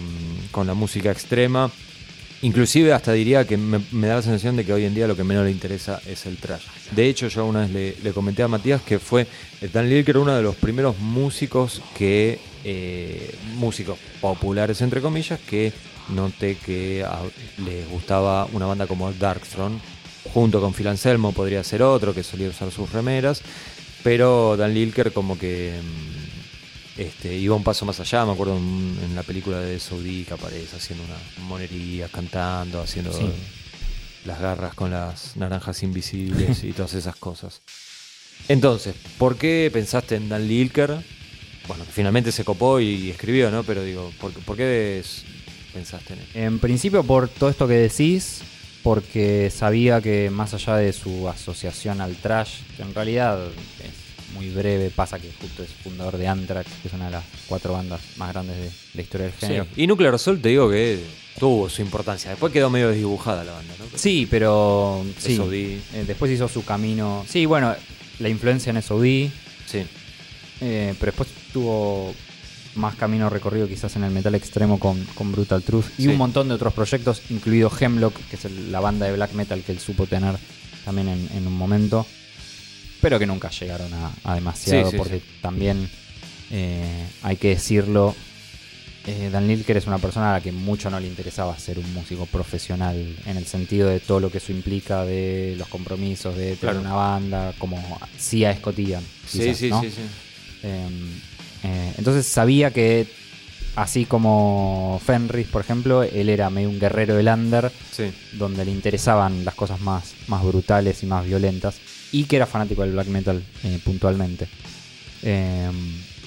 con la música extrema. Inclusive hasta diría que me, da la sensación de que hoy en día lo que menos le interesa es el trash. De hecho, yo una vez le, comenté a Matías que fue Dan Lilker uno de los primeros músicos que, eh, músicos populares entre comillas, que noté que a- le gustaba una banda como Darkthrone, junto con Phil Anselmo podría ser otro que solía usar sus remeras, pero Dan Lilker como que mm, este, iba un paso más allá, me acuerdo en, en la película de Saudi que aparece haciendo una monería, cantando, haciendo Sí. las garras con las naranjas invisibles y todas esas cosas. Entonces, ¿por qué pensaste en Dan Lilker? Bueno, finalmente se copó y escribió, ¿no? Pero digo, ¿por, qué- por qué es- pensaste en él? En principio por todo esto que decís, porque sabía que más allá de su asociación al trash, que en realidad es muy breve, pasa que justo es fundador de Anthrax, que es una de las cuatro bandas más grandes de la historia del género. Y Nuclear Assault te digo que tuvo su importancia. Después quedó medio desdibujada la banda, ¿no? Sí, pero sí, SOD. eh, después hizo su camino. Sí, bueno, la influencia en SOD, Sí. eh, pero después tuvo más camino recorrido quizás en el metal extremo con, con Brutal Truth y Sí. un montón de otros proyectos, incluido Hemlock, que es el- la banda de black metal que él supo tener también en, en un momento, pero que nunca llegaron a, a demasiado, Sí, sí, porque sí. también eh, hay que decirlo. eh, Dan Lilker es una persona a la que mucho no le interesaba ser un músico profesional en el sentido de todo lo que eso implica, de los compromisos, de tener Claro. una banda, como sí a Scott Ian, Sí, sí, ¿no? sí, sí. Eh, eh, entonces sabía que, así como Fenris, por ejemplo, él era medio un guerrero del under, Sí. donde le interesaban las cosas más, más brutales y más violentas, y que era fanático del black metal eh, puntualmente. Eh,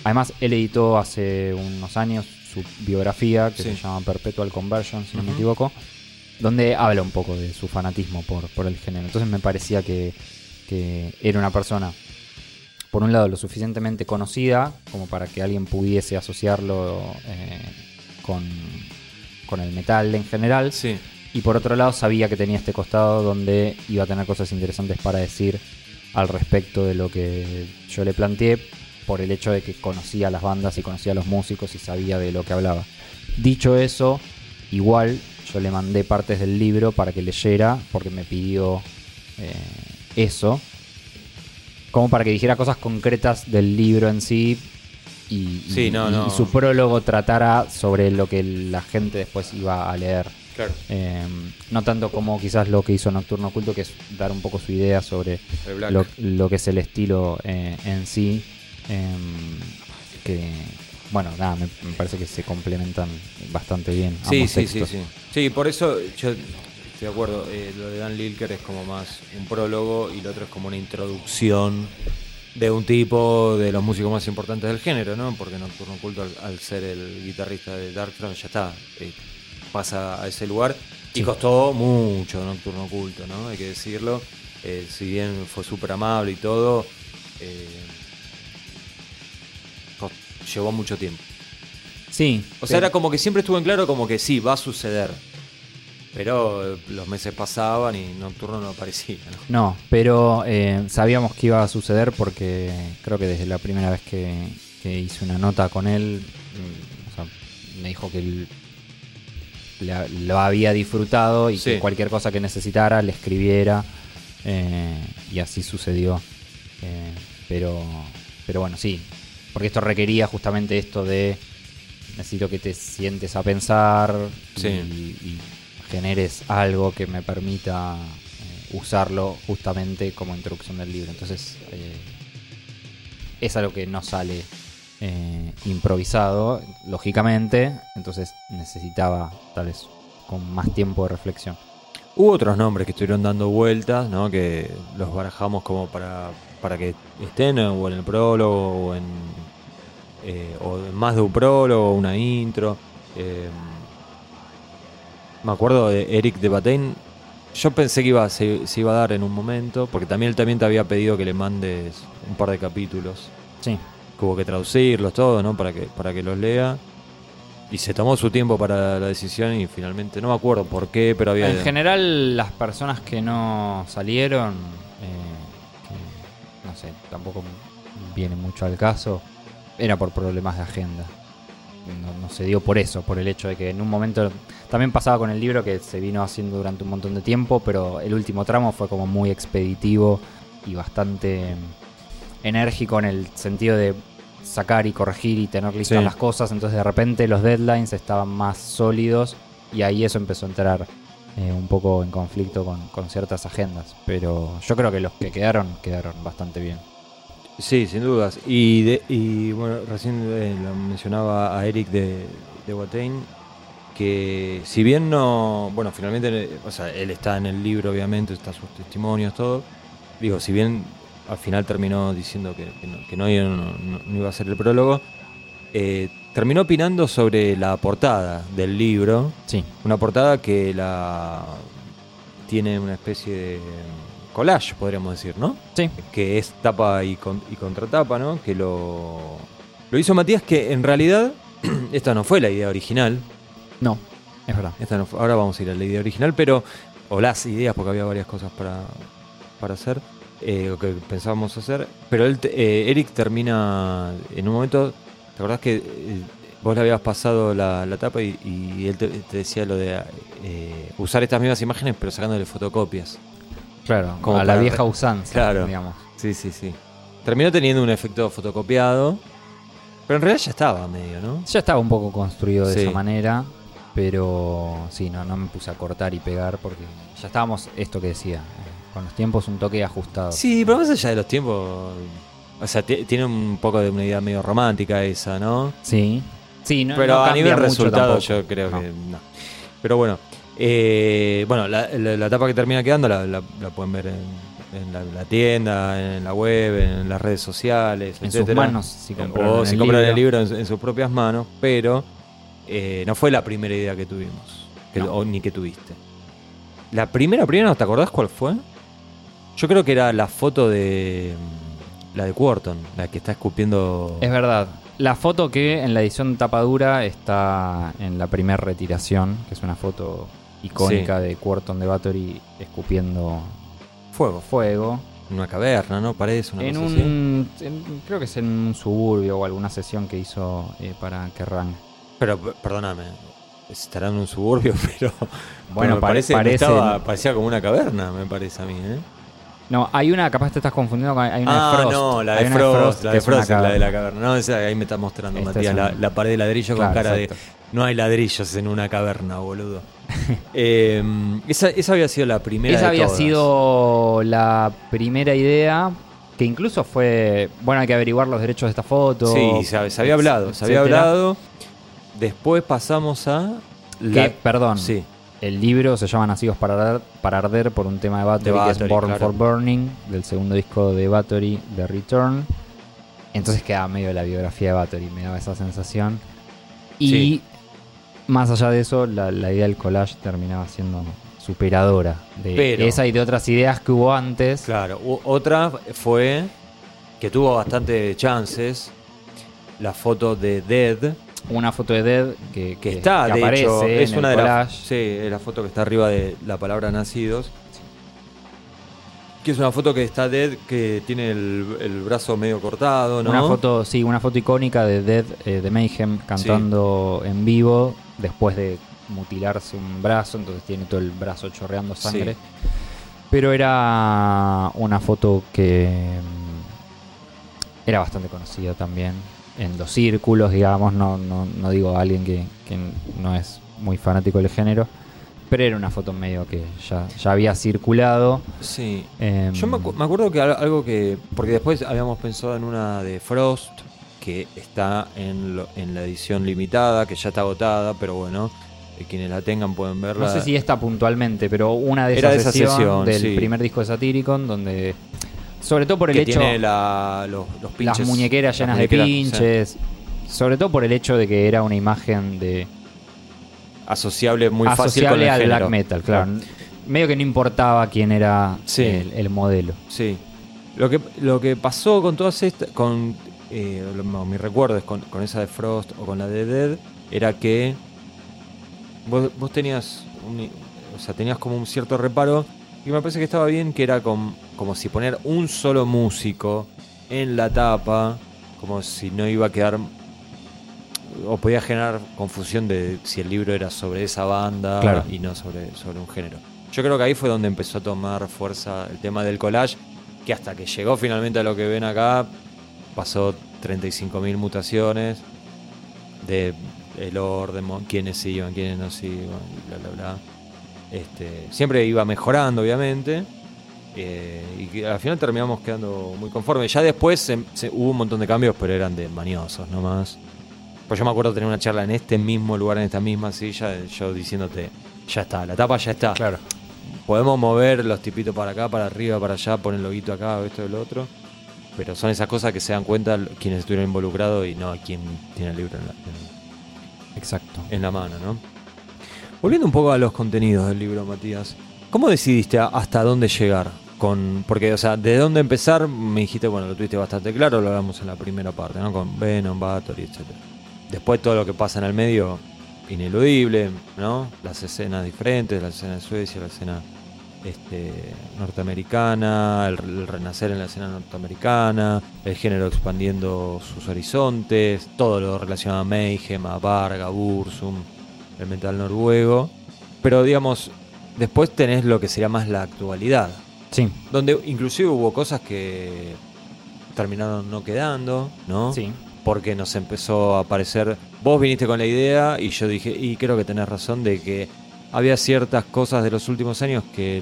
además, él editó hace unos años su biografía que Sí. se llama Perpetual Conversion, si no me equivoco, donde habla un poco de su fanatismo por, por el género. Entonces me parecía que, que era una persona, por un lado, lo suficientemente conocida como para que alguien pudiese asociarlo eh, con, con el metal en general. Sí. Y por otro lado, sabía que tenía este costado donde iba a tener cosas interesantes para decir al respecto de lo que yo le planteé, por el hecho de que conocía las bandas y conocía a los músicos y sabía de lo que hablaba. Dicho eso, igual yo le mandé partes del libro para que leyera, porque me pidió eh, eso, como para que dijera cosas concretas del libro en sí. Y, y- Sí, no, y- no. y su prólogo tratara sobre lo que la gente después iba a leer. Claro. Eh, no tanto como quizás lo que hizo Nocturno Oculto, que es dar un poco su idea sobre lo, lo que es el estilo eh, en sí. eh, que, bueno, nada, me, me parece que se complementan bastante bien. Sí, ambos sí, sí, textos. sí. Sí, por eso yo estoy de acuerdo. eh, lo de Dan Lilker es como más un prólogo y lo otro es como una introducción de un tipo de los músicos más importantes del género, ¿no? Porque Nocturno Oculto, al, al ser el guitarrista de Darkthrone, ya está. eh, pasa a ese lugar. Y costó mucho Nocturno Oculto, ¿no? Hay que decirlo. Eh, si bien fue súper amable y todo, llevó mucho tiempo. Sí, O sea, pero- era como que siempre estuvo en claro como que sí, va a suceder. Pero eh, los meses pasaban y Nocturno no aparecía. ¿no? No, pero eh, sabíamos que iba a suceder porque creo que desde la primera vez que, que hice una nota con él, mm, o sea, me dijo que él la- lo había disfrutado y Sí. que cualquier cosa que necesitara le escribiera eh, y así sucedió. Eh, pero, pero bueno, sí, porque esto requería justamente esto de necesito que te sientes a pensar Sí. y, y generes algo que me permita eh, usarlo justamente como introducción del libro. Entonces, eh, es algo que no sale eh, improvisado, lógicamente, entonces necesitaba tal vez con más tiempo de reflexión. Hubo otros nombres que estuvieron dando vueltas, ¿no? Que los barajamos como para, para que estén o en el prólogo o en, o más de un prólogo, una intro. Me acuerdo de Eric de Batain. Yo pensé que iba, se, se iba a dar en un momento, porque también él también te había pedido que le mandes un par de capítulos. Sí, que hubo que traducirlos todos, ¿no? Para que, para que los lea. Y se tomó su tiempo para la decisión y finalmente, no me acuerdo por qué, pero había... En general, las personas que no salieron, eh, que, no sé, tampoco viene mucho al caso, era por problemas de agenda. No, no se dio por eso, por el hecho de que en un momento también pasaba con el libro que se vino haciendo durante un montón de tiempo, pero el último tramo fue como muy expeditivo y bastante enérgico en el sentido de sacar y corregir y tener listas Sí. las cosas, entonces de repente los deadlines estaban más sólidos y ahí eso empezó a entrar eh, un poco en conflicto con, con ciertas agendas, pero yo creo que los que quedaron quedaron bastante bien. Sí, sin dudas. Y, de- y bueno, recién eh, lo mencionaba a Eric de, de Watain, que si bien no, bueno, finalmente, o sea, él está en el libro, obviamente, está sus testimonios, todo. Digo, si bien al final terminó diciendo que, que no, que no iba- no- no- no iba a ser el prólogo, eh, terminó opinando sobre la portada del libro. Sí, Una portada que la tiene una especie de collage, podríamos decir, ¿no? sí, que es tapa y, con- y contratapa, ¿no? Que lo, lo hizo Matías, que en realidad esta no fue la idea original. No, es verdad. Esta no fue- ahora vamos a ir a la idea original, pero. O las ideas, porque había varias cosas para, para hacer. eh, o que pensábamos hacer. Pero él, eh, Eric termina. En un momento. ¿Te acordás que eh, vos le habías pasado la, la tapa y, y él te, te decía lo de eh, usar estas mismas imágenes, pero sacándole fotocopias? Claro, Como a la vieja usanza, Claro. digamos. Sí, sí, sí. Terminó teniendo un efecto fotocopiado. Pero en realidad ya estaba medio, ¿no? Ya estaba un poco construido de Sí. esa manera, pero sí, no, no me puse a cortar y pegar porque ya estábamos, esto que decía, eh, con los tiempos un toque ajustado. Sí, pero más allá de los tiempos. O sea, ti- tiene un poco de una idea medio romántica esa, ¿no? Sí, sí, no, pero no a nivel resultado tampoco. yo creo No. que no. Pero bueno, eh, bueno, la, la- la etapa que termina quedando la, la- la pueden ver en, en la, tienda, en la web, en las redes sociales, En sus manos, si Eh, compraron o si el compran el libro. libro en, en sus propias manos, pero eh, no fue la primera idea que tuvimos, que- No. o ni que tuviste. La primera, primera, ¿te acordás cuál fue? Yo creo que era la foto de mm, la de Quarton, la que está escupiendo. Es verdad. La foto que en la edición tapadura está en la primera retiración, que es una foto icónica de Quarton de Bathory escupiendo fuego. fuego. En una caverna, ¿no? Parece una En cosa así. en- creo que es en un suburbio o alguna sesión que hizo eh, para Kerrang. Pero perdóname, estará en un suburbio, pero. Bueno, pero me pare- parece, parece- estaba- parecía como una caverna, me parece a mí, ¿eh? No, hay una, capaz te estás confundiendo con. Hay una ah, de Frost. no, la de Frost, la de Frost es la de la caverna. No, esa ahí me está mostrando, Esta Matías, es la, una- la pared de ladrillo Claro, con cara exacto. de. No hay ladrillos en una caverna, boludo. Eh, esa, esa había sido la primera. Esa de había todas. sido la primera idea. Que incluso fue. Bueno, hay que averiguar los derechos de esta foto. Sí, se, se había hablado, se había hablado. Después pasamos a. Que, perdón, sí, el libro se llama Nacidos para Arder, para arder por un tema de Bathory, De que es Born claro. for Burning, del segundo disco de Bathory, The Return. Entonces queda medio la biografía de Bathory, me daba esa sensación. Y Sí. más allá de eso, la, la idea del collage terminaba siendo superadora de Pero- esa y de otras ideas que hubo antes. claro. Otra fue. Que tuvo bastante chances. La foto de Dead. Una foto de Dead que, que está, que de aparece hecho, es en una el de las. Sí, es la foto que está arriba de la palabra nacidos. Que es una foto que está Dead, que tiene el, el brazo medio cortado, ¿no? Una foto, sí, una foto icónica de Dead eh, de Mayhem cantando en vivo después de mutilarse un brazo, entonces tiene todo el brazo chorreando sangre. Sí. Pero era una foto que mm, era bastante conocida también en los círculos, digamos, no, no, no digo a alguien que, que no es muy fanático del género, pero era una foto medio que ya, ya había circulado. Sí. em, Yo me, acu- me acuerdo que al- algo que. Porque después habíamos pensado en una de Frost, que está en, lo- en la edición limitada, que ya está agotada, pero bueno, eh, quienes la tengan pueden verla. No sé si esta puntualmente, pero una de Era esas de esa sesión sesión, del sí. primer disco de Satyricon, donde, sobre todo por el que hecho, tiene la- los, los pinches. las muñequeras las llenas muñequeras, de sí, pinches, sobre todo por el hecho de que era una imagen de asociable muy fácil con asociable el al black metal, claro. Medio que no importaba quién era Sí. el, el modelo. Sí. Lo que, lo que pasó con todas estas, con eh, no, mi recuerdo es con, con esa de Frost o con la de Dead, era que vos, vos tenías, un- o sea, tenías como un cierto reparo y me parece que estaba bien que era com- como si poner un solo músico en la tapa, como si no iba a quedar o podía generar confusión de si el libro era sobre esa banda Claro. y no sobre, sobre un género. Yo creo que ahí fue donde empezó a tomar fuerza el tema del collage, que hasta que llegó finalmente a lo que ven acá, pasó 35.000 mutaciones de el orden, quiénes iban, quiénes no iban, bla, bla, bla. Este, siempre iba mejorando, obviamente. eh, y al final terminamos quedando muy conformes. Ya después se- se- hubo un montón de cambios, pero eran de maniosos nomás. Pues yo me acuerdo tener una charla en este mismo lugar, en esta misma silla, yo diciéndote, ya está, la tapa ya está. Claro. Podemos mover los tipitos para acá, para arriba, para allá, poner el loguito acá, esto y lo otro. Pero son esas cosas que se dan cuenta quienes estuvieron involucrados y no quien tiene el libro en la, en- Exacto. en la mano, ¿no? Volviendo un poco a los contenidos del libro, Matías. ¿Cómo decidiste hasta dónde llegar? Con, porque, o sea, de dónde empezar, me dijiste, bueno, lo tuviste bastante claro, lo hablamos en la primera parte, ¿no? Con Venom, Bathory, etc. Después todo lo que pasa en el medio, ineludible, ¿no? Las escenas diferentes, la escena de Suecia, la escena este, norteamericana, el, el renacer en la escena norteamericana, el género expandiendo sus horizontes, todo lo relacionado a Mayhem, a Varga, Bursum, el metal noruego. Pero digamos, después tenés lo que sería más la actualidad, Sí, donde inclusive hubo cosas que terminaron no quedando, ¿no? sí. porque nos empezó a aparecer. Vos viniste con la idea y yo dije, y creo que tenés razón de que había ciertas cosas de los últimos años que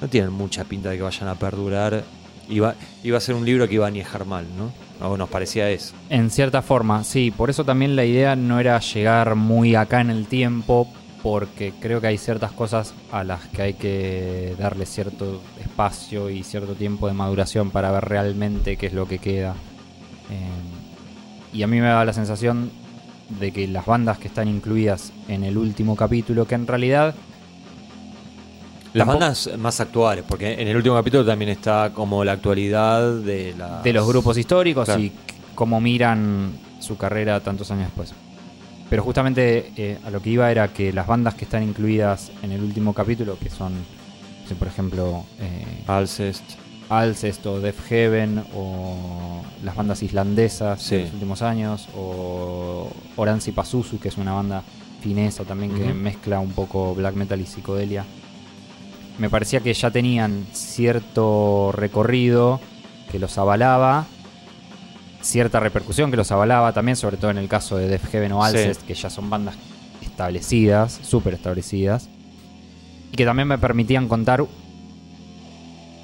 no tienen mucha pinta de que vayan a perdurar. Iba, iba a ser un libro que iba a añejar mal, ¿no? O nos parecía eso. En cierta forma, sí. Por eso también la idea no era llegar muy acá en el tiempo, porque creo que hay ciertas cosas a las que hay que darle cierto espacio y cierto tiempo de maduración para ver realmente qué es lo que queda. Eh, y a mí me da la sensación de que las bandas que están incluidas en el último capítulo, que en realidad Las Tampoco- bandas más actuales, porque en el último capítulo también está como la actualidad de la de los grupos históricos Claro. y cómo miran su carrera tantos años después. Pero justamente eh, a lo que iba era que las bandas que están incluidas en el último capítulo, que son, no sé, por ejemplo, eh, Alcest. Alcest o Death Heaven o las bandas islandesas Sí. de los últimos años o Oranzi Pazuzu, que es una banda finesa también que mezcla un poco black metal y psicodelia. Me parecía que ya tenían cierto recorrido que los avalaba, cierta repercusión que los avalaba también, sobre todo en el caso de Death Heaven o Sí. Alcest, que ya son bandas establecidas, súper establecidas, y que también me permitían contar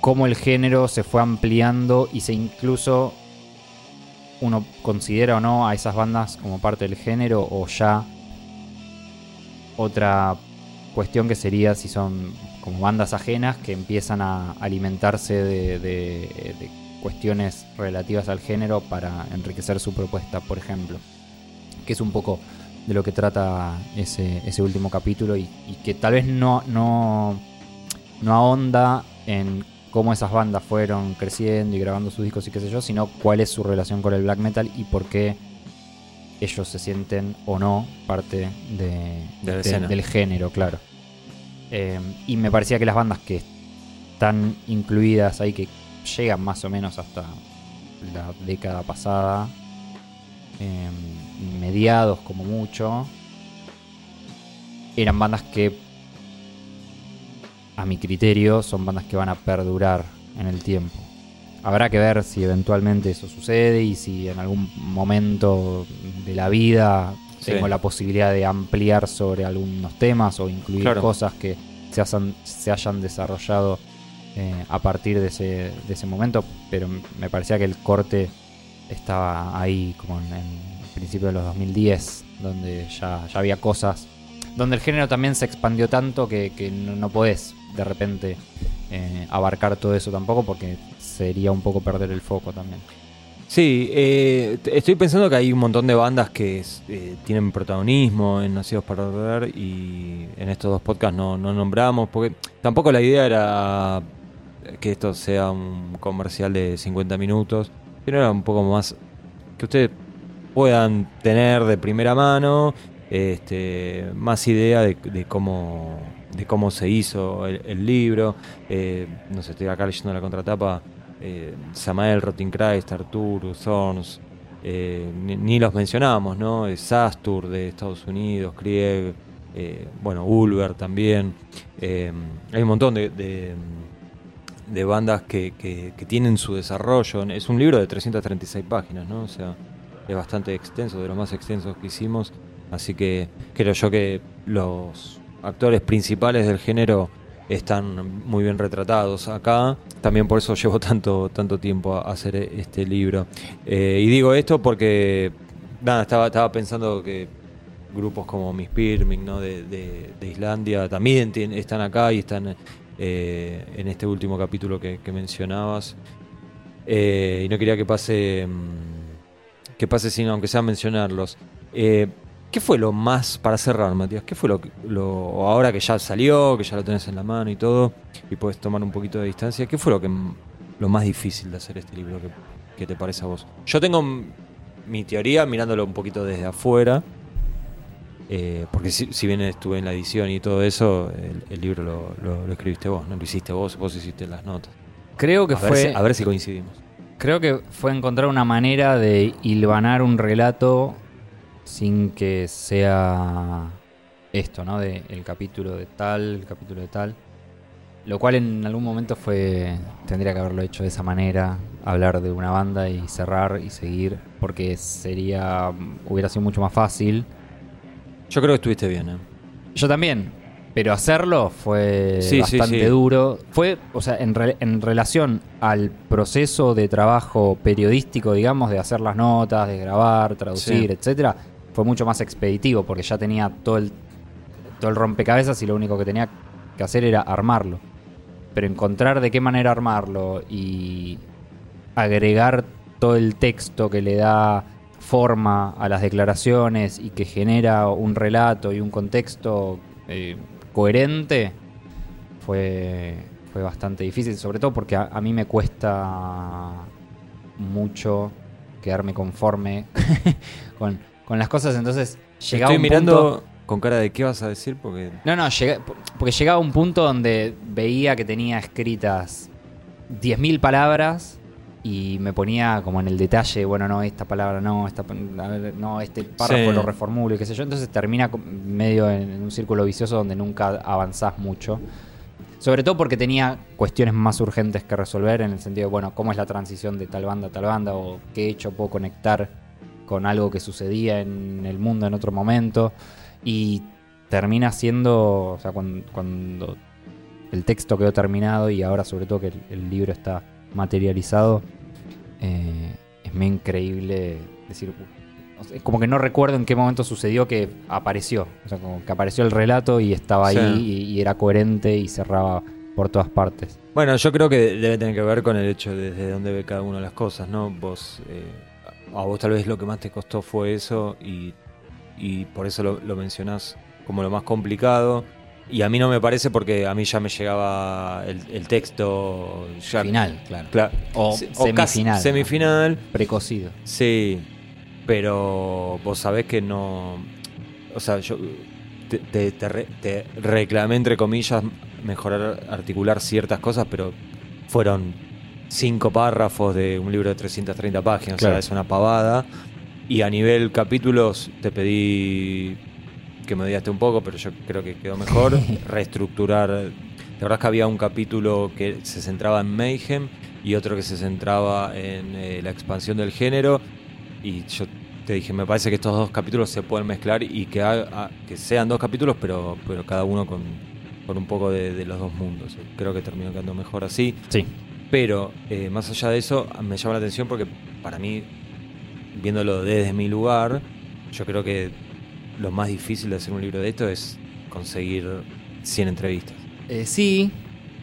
cómo el género se fue ampliando y se incluso uno considera o no a esas bandas como parte del género o ya otra cuestión que sería si son como bandas ajenas que empiezan a alimentarse de, de- de cuestiones relativas al género para enriquecer su propuesta, por ejemplo. Que es un poco de lo que trata ese, ese último capítulo y, y que tal vez no, no, no ahonda en cómo esas bandas fueron creciendo y grabando sus discos y qué sé yo, sino cuál es su relación con el black metal y por qué ellos se sienten o no parte de, De del género, claro. Eh, y me parecía que las bandas que están incluidas ahí, que llegan más o menos hasta la década pasada, eh, mediados como mucho, eran bandas que, a mi criterio, son bandas que van a perdurar en el tiempo. Habrá que ver si eventualmente eso sucede y si en algún momento de la vida Sí. tengo la posibilidad de ampliar sobre algunos temas o incluir Claro. cosas que se, hayan- se hayan desarrollado eh, a partir de ese, de ese momento, pero me parecía que el corte estaba ahí como en, en principio de los 2010, donde ya, ya había cosas, donde el género también se expandió tanto que, que no, no podés de repente eh, abarcar todo eso tampoco porque sería un poco perder el foco también. Sí, eh, estoy pensando que hay un montón de bandas que eh, tienen protagonismo en Nacidos para Ver y en estos dos podcasts no, no nombramos, porque tampoco la idea era que esto sea un comercial de 50 minutos, sino era un poco más que ustedes puedan tener de primera mano este, más idea de, de cómo de cómo se hizo el, el libro. Eh, no sé, estoy acá leyendo la contratapa. Eh, Samael, Rottinkreist, Arturo, Thorns, eh, ni, ni los mencionamos, ¿no? Eh, Sastur de Estados Unidos, Krieg, eh, bueno, Ulver también. Eh, hay un montón de, de, de bandas que, que- que tienen su desarrollo. Es un libro de 336 páginas, ¿no? O sea, es bastante extenso, de los más extensos que hicimos. Así que creo yo que los actores principales del género están muy bien retratados acá. También por eso llevo tanto, tanto tiempo a hacer este libro. Eh, y digo esto porque nada, estaba, estaba pensando que grupos como Miss Pirming ¿no? de, de- Islandia también están acá y están eh, en este último capítulo que, que mencionabas. Eh, y no quería que pase mm, que pase sin aunque sea mencionarlos. ¿Qué fue lo más, para cerrar, Matías, qué fue lo, lo ahora que ya salió, que ya lo tenés en la mano y todo, y puedes tomar un poquito de distancia, qué fue lo que lo más difícil de hacer este libro que, que te parece a vos? Yo tengo mi teoría mirándolo un poquito desde afuera, eh, porque si, si bien estuve en la edición y todo eso, el, el libro lo, lo- lo escribiste vos, no lo hiciste vos, vos hiciste las notas. Creo que A ver, fue... si, a ver si coincidimos. Creo que fue encontrar una manera de hilvanar un relato sin que sea esto, ¿no? De el capítulo de tal, el capítulo de tal. Lo cual en algún momento fue. Tendría que haberlo hecho de esa manera. Hablar de una banda y cerrar y seguir. Porque sería. hubiera sido mucho más fácil. Yo creo que estuviste bien, ¿eh? Yo también. Pero hacerlo fue Sí, bastante sí. duro. Fue, o sea, en, re- en relación al proceso de trabajo periodístico, digamos, de hacer las notas, de grabar, traducir, etcétera, fue mucho más expeditivo porque ya tenía todo el, todo el rompecabezas y lo único que tenía que hacer era armarlo. Pero encontrar de qué manera armarlo y agregar todo el texto que le da forma a las declaraciones y que genera un relato y un contexto eh, coherente fue, fue bastante difícil, sobre todo porque a, a mí me cuesta mucho quedarme conforme con, con las cosas, entonces llegaba Estoy un mirando punto... con cara de qué vas a decir porque... No, no, llega- porque llegaba un punto donde veía que tenía escritas 10.000 palabras y me ponía como en el detalle, bueno, no, esta palabra no, esta, no, este párrafo Sí. lo reformulo y qué sé yo. Entonces termina medio en, en un círculo vicioso donde nunca avanzás mucho. Sobre todo porque tenía cuestiones más urgentes que resolver en el sentido de, bueno, cómo es la transición de tal banda a tal banda o qué hecho puedo conectar con algo que sucedía en el mundo en otro momento. Y termina siendo, o sea, cuando, cuando el texto quedó terminado y ahora sobre todo que el, el libro está materializado, eh, es muy increíble decir, es como que no recuerdo en qué momento sucedió que apareció, o sea, como que apareció el relato y estaba Sí. ahí y, y era coherente y cerraba por todas partes. Bueno, yo creo que debe tener que ver con el hecho de desde dónde ve cada de las cosas, ¿no? Vos, eh, a vos tal vez lo que más te costó fue eso y, y por eso lo, lo mencionás como lo más complicado. Y a mí no me parece porque a mí ya me llegaba el, el texto ya Final, claro. Cla- O se- casi semifinal. semifinal, Precocido. sí. Pero vos sabés que no. O sea, yo te, te- te re- te reclamé, entre comillas, mejorar, articular ciertas cosas, pero fueron cinco párrafos de un libro de 330 páginas. O sea, es una pavada. Y a nivel capítulos te pedí que me odiaste un poco, pero yo creo que quedó mejor. Reestructurar. La verdad es que había un capítulo que se centraba en Mayhem y otro que se centraba en eh, la expansión del género. Y yo te dije, me parece que estos dos capítulos se pueden mezclar y que, haga- que sean dos capítulos, pero, pero cada uno con, con un poco de, de los dos mundos. Creo que terminó quedando mejor así. Sí. Pero eh, más allá de eso, me llama la atención porque para mí, viéndolo desde mi lugar, yo creo que lo más difícil de hacer un libro de esto es conseguir 100 entrevistas. Eh, sí,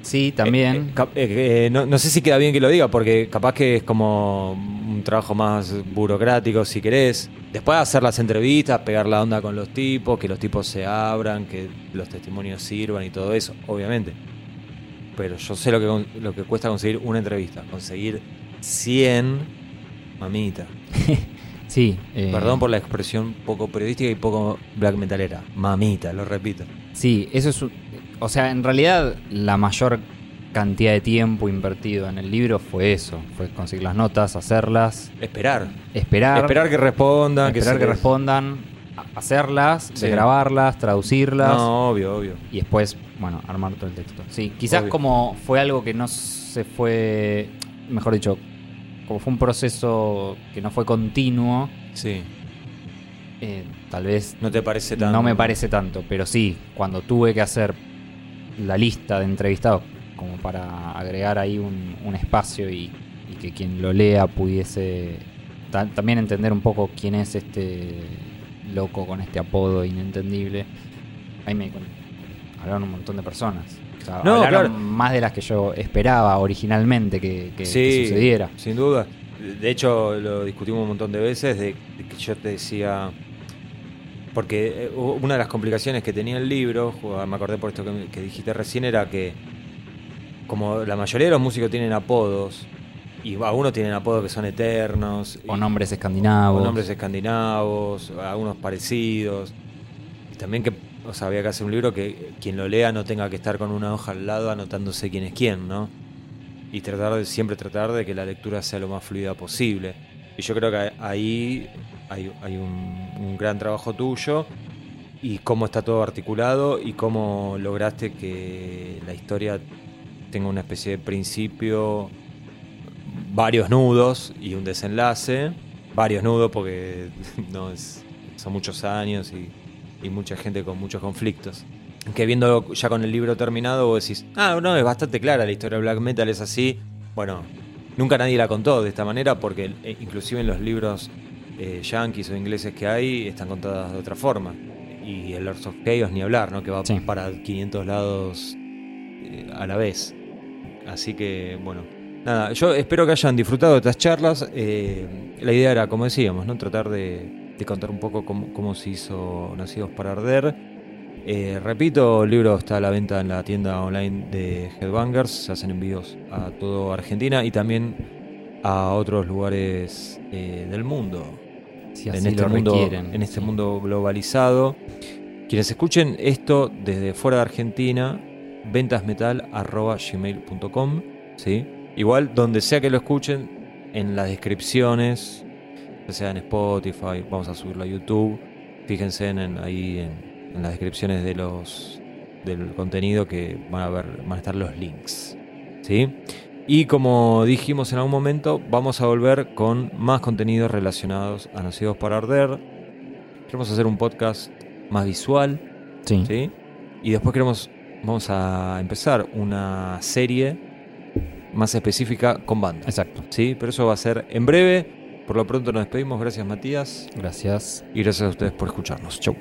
sí, también. Eh, eh, no, no sé si queda bien que lo diga, porque capaz que es como un trabajo más burocrático, si querés. Después de hacer las entrevistas, pegar la onda con los tipos, que los tipos se abran, que los testimonios sirvan y todo eso, obviamente. Pero yo sé lo que, lo que cuesta conseguir una entrevista. Conseguir 100, mamita. sí. eh, Perdón por la expresión poco periodística y poco black metalera. Mamita, lo repito. Sí, eso es. O sea, en realidad la mayor cantidad de tiempo invertido en el libro fue eso: fue conseguir las notas, hacerlas, Esperar. esperar, Esperar que respondan. esperar que respondan, hacerlas, Sí. grabarlas, traducirlas No, obvio, obvio. y después, bueno, armar todo el texto. Sí, quizás Obvio. como fue algo que no se fue, mejor dicho, como fue un proceso que no fue continuo, Sí. eh, tal vez ¿No te parece tan.? No me parece tanto, pero sí, cuando tuve que hacer la lista de entrevistados como para agregar ahí un, un espacio y, y que quien lo lea pudiese ta- también entender un poco quién es este loco con este apodo inentendible. Ahí me hablaron un montón de personas. O sea, No, hablaron claro. más de las que yo esperaba originalmente que, que- que Sí, sucediera. Sin duda. De hecho, lo discutimos un montón de veces de, de que yo te decía. Porque eh, una de las complicaciones que tenía el libro, me acordé por esto que dijiste recién, era que como la mayoría de los músicos tienen apodos, y algunos tienen apodos que son eternos, O y- nombres escandinavos. o nombres escandinavos, algunos parecidos. Y también que, o sea, había que hacer un libro que quien lo lea no tenga que estar con una hoja al lado anotándose quién es quién, ¿no? Y tratar de, siempre tratar de que la lectura sea lo más fluida posible. Y yo creo que ahí hay, hay un, un gran trabajo tuyo y cómo está todo articulado y cómo lograste que la historia tenga una especie de principio, varios nudos y un desenlace. Varios nudos porque no es, son muchos años y, y mucha gente con muchos conflictos. Que viendo ya con el libro terminado vos decís, ah, no, es bastante clara la historia de black metal, es así. Bueno, nunca nadie la contó de esta manera porque eh, inclusive en los libros eh, yankees o ingleses que hay están contadas de otra forma. y el Lords of Chaos ni hablar, ¿no? Que va Sí. para 500 lados eh, a la vez. Así que, bueno. Nada, yo espero que hayan disfrutado de estas charlas. Eh, la idea era, como decíamos, ¿no? Tratar de, de contar un poco cómo, cómo se hizo Nacidos para Arder. Eh, repito, el libro está a la venta en la tienda online de Headbangers. Se hacen envíos a toda Argentina y también a otros lugares eh, del mundo Si en así este lo mundo requieren. en este Sí. mundo globalizado. Quienes escuchen esto desde fuera de Argentina, ventasmetal@gmail.com, ¿sí? Igual donde sea que lo escuchen en las descripciones, ya sea en Spotify, vamos a subirlo a YouTube. Fíjense en, en- ahí en, en las descripciones de los del contenido que van a ver, van a estar los links, ¿sí? Y como dijimos en algún momento, vamos a volver con más contenidos relacionados a Nacidos para Arder. Queremos hacer un podcast más visual, Sí. ¿sí? Y después queremos, vamos a empezar una serie más específica con bandas, Exacto. ¿sí? Pero eso va a ser en breve. Por lo pronto nos despedimos. Gracias Matías Gracias. y gracias a ustedes por escucharnos. Chau.